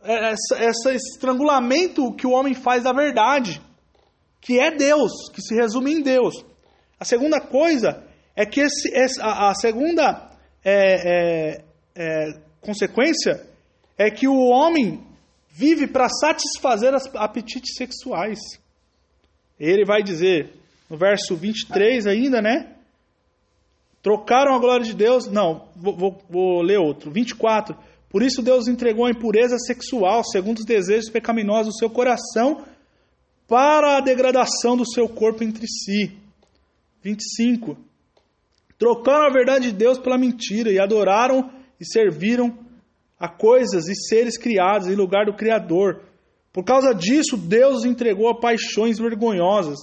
essa, essa estrangulamento que o homem faz da verdade, que é Deus, que se resume em Deus. A segunda coisa é que esse, a, a segunda é, é, é, consequência é que o homem vive para satisfazer as apetites sexuais. Ele vai dizer, no verso 23 ainda, né? Trocaram a glória de Deus. Não, vou, vou, vou ler outro. 24. Por isso Deus entregou a impureza sexual, segundo os desejos pecaminosos do seu coração, para a degradação do seu corpo entre si. 25. Trocaram a verdade de Deus pela mentira e adoraram e serviram a coisas e seres criados em lugar do Criador. Por causa disso, Deus entregou a paixões vergonhosas.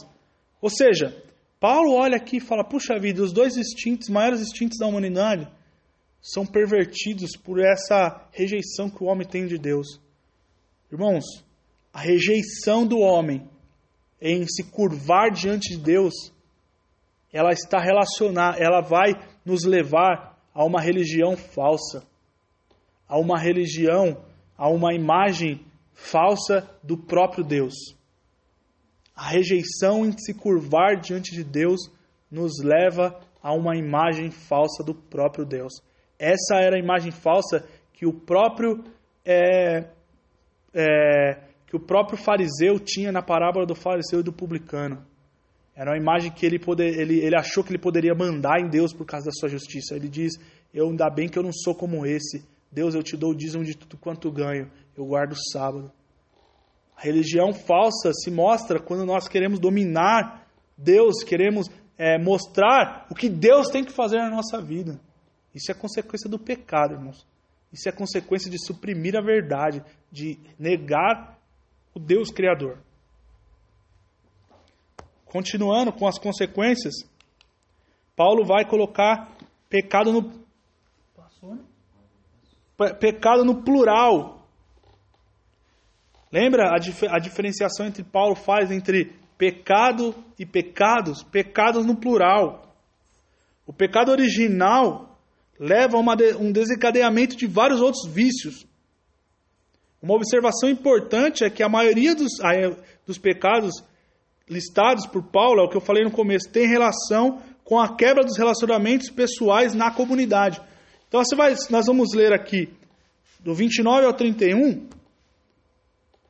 Ou seja, Paulo olha aqui e fala: puxa vida, os dois instintos, maiores instintos da humanidade, são pervertidos por essa rejeição que o homem tem de Deus. Irmãos, a rejeição do homem em se curvar diante de Deus, ela está relacionada, ela vai nos levar a uma religião falsa, a uma religião, a uma imagem falsa do próprio Deus. A rejeição em se curvar diante de Deus nos leva a uma imagem falsa do próprio Deus. Essa era a imagem falsa que o próprio é, é, que o próprio fariseu tinha na parábola do fariseu e do publicano. Era uma imagem que ele, poder, ele, ele achou que ele poderia mandar em Deus por causa da sua justiça. Ele diz: Eu ainda bem que eu não sou como esse. Deus, eu te dou o dízimo de tudo quanto ganho. Eu guardo o sábado. A religião falsa se mostra quando nós queremos dominar Deus, queremos é, mostrar o que Deus tem que fazer na nossa vida. Isso é consequência do pecado, irmãos. Isso é consequência de suprimir a verdade, de negar o Deus Criador. Continuando com as consequências, Paulo vai colocar pecado no pecado no plural. Lembra a, dif a diferenciação entre Paulo faz entre pecado e pecados? Pecados no plural. O pecado original leva a de um desencadeamento de vários outros vícios. Uma observação importante é que a maioria dos, dos pecados listados por Paulo, é o que eu falei no começo, tem relação com a quebra dos relacionamentos pessoais na comunidade. Então você vai, nós vamos ler aqui do 29 ao 31.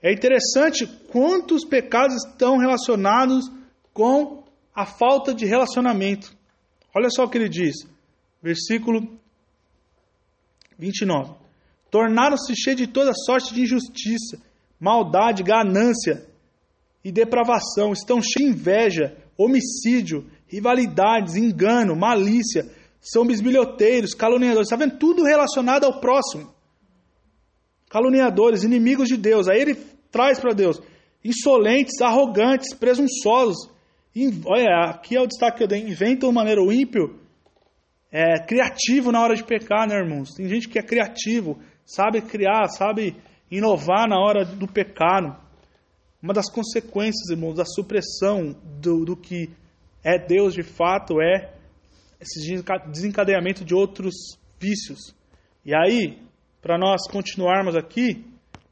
É interessante quantos pecados estão relacionados com a falta de relacionamento. Olha só o que ele diz, versículo 29. Tornaram-se cheios de toda sorte de injustiça, maldade, ganância e depravação. Estão cheios de inveja, homicídio, rivalidades, engano, malícia. São bisbilhoteiros, caluniadores. Está vendo? Tudo relacionado ao próximo. Caluniadores, inimigos de Deus. Aí ele traz para Deus. Insolentes, arrogantes, presunçosos. Olha, aqui é o destaque que eu dei. Inventam maneira ímpio. É, criativo na hora de pecar, né, irmãos? Tem gente que é criativo, sabe criar, sabe inovar na hora do pecado. Uma das consequências, irmãos, da supressão do, do que é Deus de fato é esse desencadeamento de outros vícios. E aí, para nós continuarmos aqui,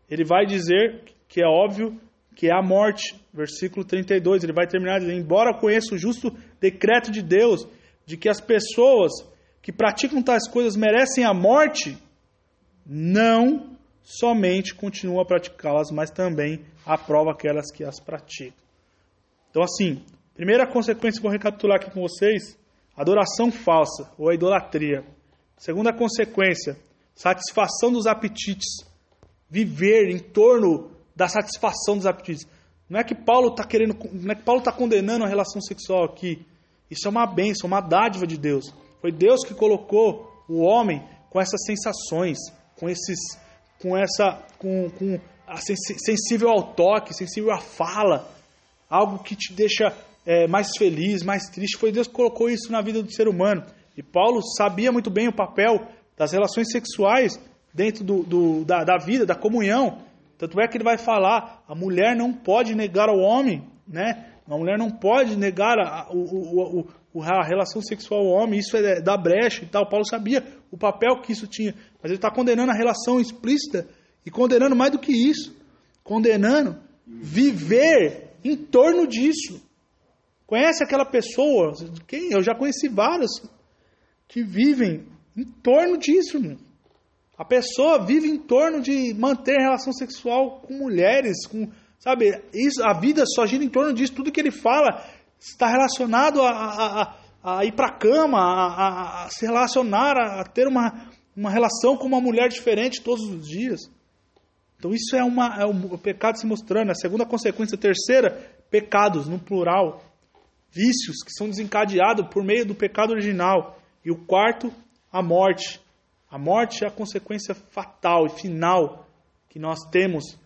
ele vai dizer que é óbvio que é a morte. Versículo 32, ele vai terminar dizendo: Embora conheça o justo decreto de Deus de que as pessoas que praticam tais coisas merecem a morte, não somente continuam a praticá-las, mas também aprova aquelas que as praticam. Então, assim, primeira consequência, vou recapitular aqui com vocês: adoração falsa ou a idolatria. Segunda consequência, satisfação dos apetites. Viver em torno da satisfação dos apetites. Não é que Paulo está querendo, não é que Paulo está condenando a relação sexual aqui. Isso é uma bênção, uma dádiva de Deus. Foi Deus que colocou o homem com essas sensações, com esses, com essa, com, com sensível ao toque, sensível à fala, algo que te deixa é, mais feliz, mais triste. Foi Deus que colocou isso na vida do ser humano. E Paulo sabia muito bem o papel das relações sexuais dentro do, do, da, da vida, da comunhão. Tanto é que ele vai falar: a mulher não pode negar ao homem, né? A mulher não pode negar a, o, o, a relação sexual ao homem, isso é da brecha e tal. Paulo sabia o papel que isso tinha, mas ele está condenando a relação explícita e condenando mais do que isso condenando viver em torno disso. Conhece aquela pessoa? Quem? Eu já conheci várias que vivem em torno disso. A pessoa vive em torno de manter relação sexual com mulheres, com sabe? Isso, a vida só gira em torno disso. Tudo que ele fala está relacionado a, a, a, ir para a cama, a, a, se relacionar, a, ter uma, uma relação com uma mulher diferente todos os dias. Então isso é, uma, é um, o pecado se mostrando. A segunda consequência, a terceira, pecados no plural, vícios que são desencadeados por meio do pecado original. E o quarto, a morte. A morte é a consequência fatal e final que nós temos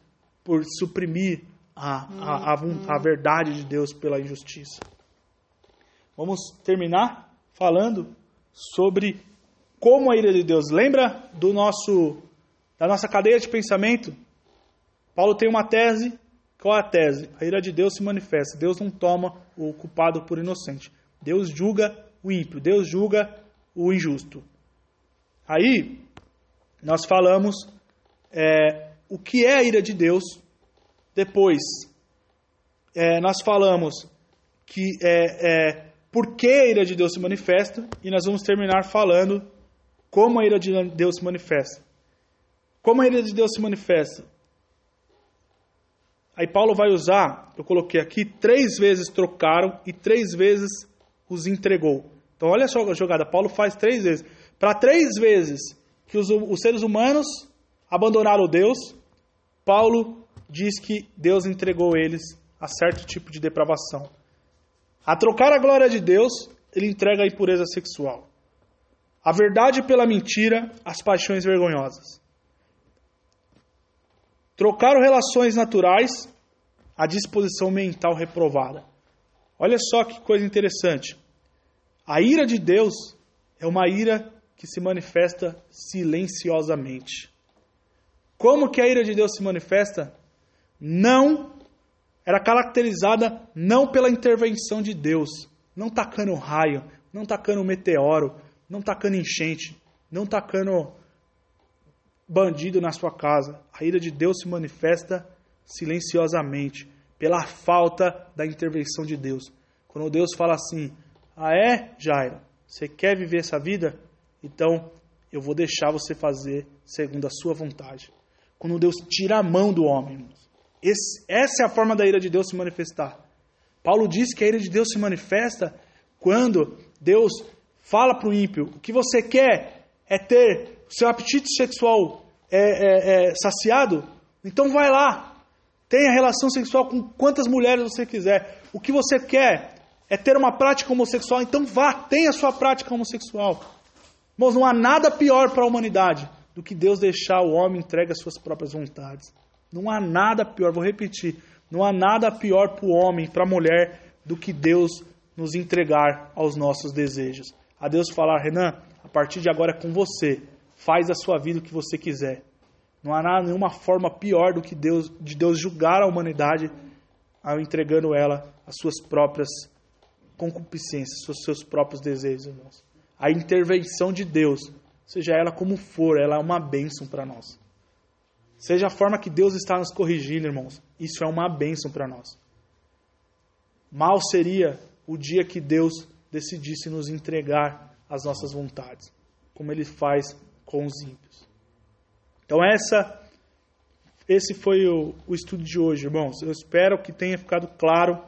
por suprimir a, a, a, a verdade de Deus pela injustiça. Vamos terminar falando sobre como a ira de Deus. Lembra do nosso da nossa cadeia de pensamento? Paulo tem uma tese. Qual é a tese? A ira de Deus se manifesta. Deus não toma o culpado por inocente. Deus julga o ímpio. Deus julga o injusto. Aí, nós falamos é, o que é a ira de Deus. Depois, é, nós falamos que é, é, por que a ira de Deus se manifesta. E nós vamos terminar falando como a ira de Deus se manifesta. Como a ira de Deus se manifesta? Aí Paulo vai usar, eu coloquei aqui, três vezes trocaram e três vezes os entregou. Então olha só a jogada, Paulo faz três vezes. Para três vezes que os, os seres humanos abandonaram Deus, Paulo diz que Deus entregou eles a certo tipo de depravação. A trocar a glória de Deus, ele entrega a impureza sexual. a verdade pela mentira, as paixões vergonhosas. Trocaram relações naturais, a disposição mental reprovada. Olha só que coisa interessante. A ira de Deus é uma ira que se manifesta silenciosamente. Como que a ira de Deus se manifesta? Não era caracterizada não pela intervenção de Deus, não tacando raio, não tacando meteoro, não tacando enchente, não tacando bandido na sua casa. A ira de Deus se manifesta silenciosamente pela falta da intervenção de Deus. Quando Deus fala assim: "Ah é, Jairo, você quer viver essa vida? Então eu vou deixar você fazer segundo a sua vontade." Quando Deus tira a mão do homem, esse, essa é a forma da ira de Deus se manifestar. Paulo diz que a ira de Deus se manifesta quando Deus fala para o ímpio: o que você quer é ter seu apetite sexual é, é, é, saciado? Então vai lá, tenha relação sexual com quantas mulheres você quiser. O que você quer é ter uma prática homossexual? Então vá, tenha sua prática homossexual. Mas não há nada pior para a humanidade do que Deus deixar o homem entregue às suas próprias vontades. Não há nada pior, vou repetir, não há nada pior para o homem, para a mulher, do que Deus nos entregar aos nossos desejos. A Deus falar, Renan, a partir de agora é com você, faz a sua vida o que você quiser. Não há nenhuma forma pior do que Deus, de Deus julgar a humanidade ao entregando ela às suas próprias concupiscências, aos seus próprios desejos, irmãos. A intervenção de Deus, seja ela como for, ela é uma bênção para nós. Seja a forma que Deus está nos corrigindo, irmãos, isso é uma bênção para nós. Mal seria o dia que Deus decidisse nos entregar as nossas vontades, como Ele faz com os ímpios. Então essa, esse foi o, o estudo de hoje, irmãos. Eu espero que tenha ficado claro.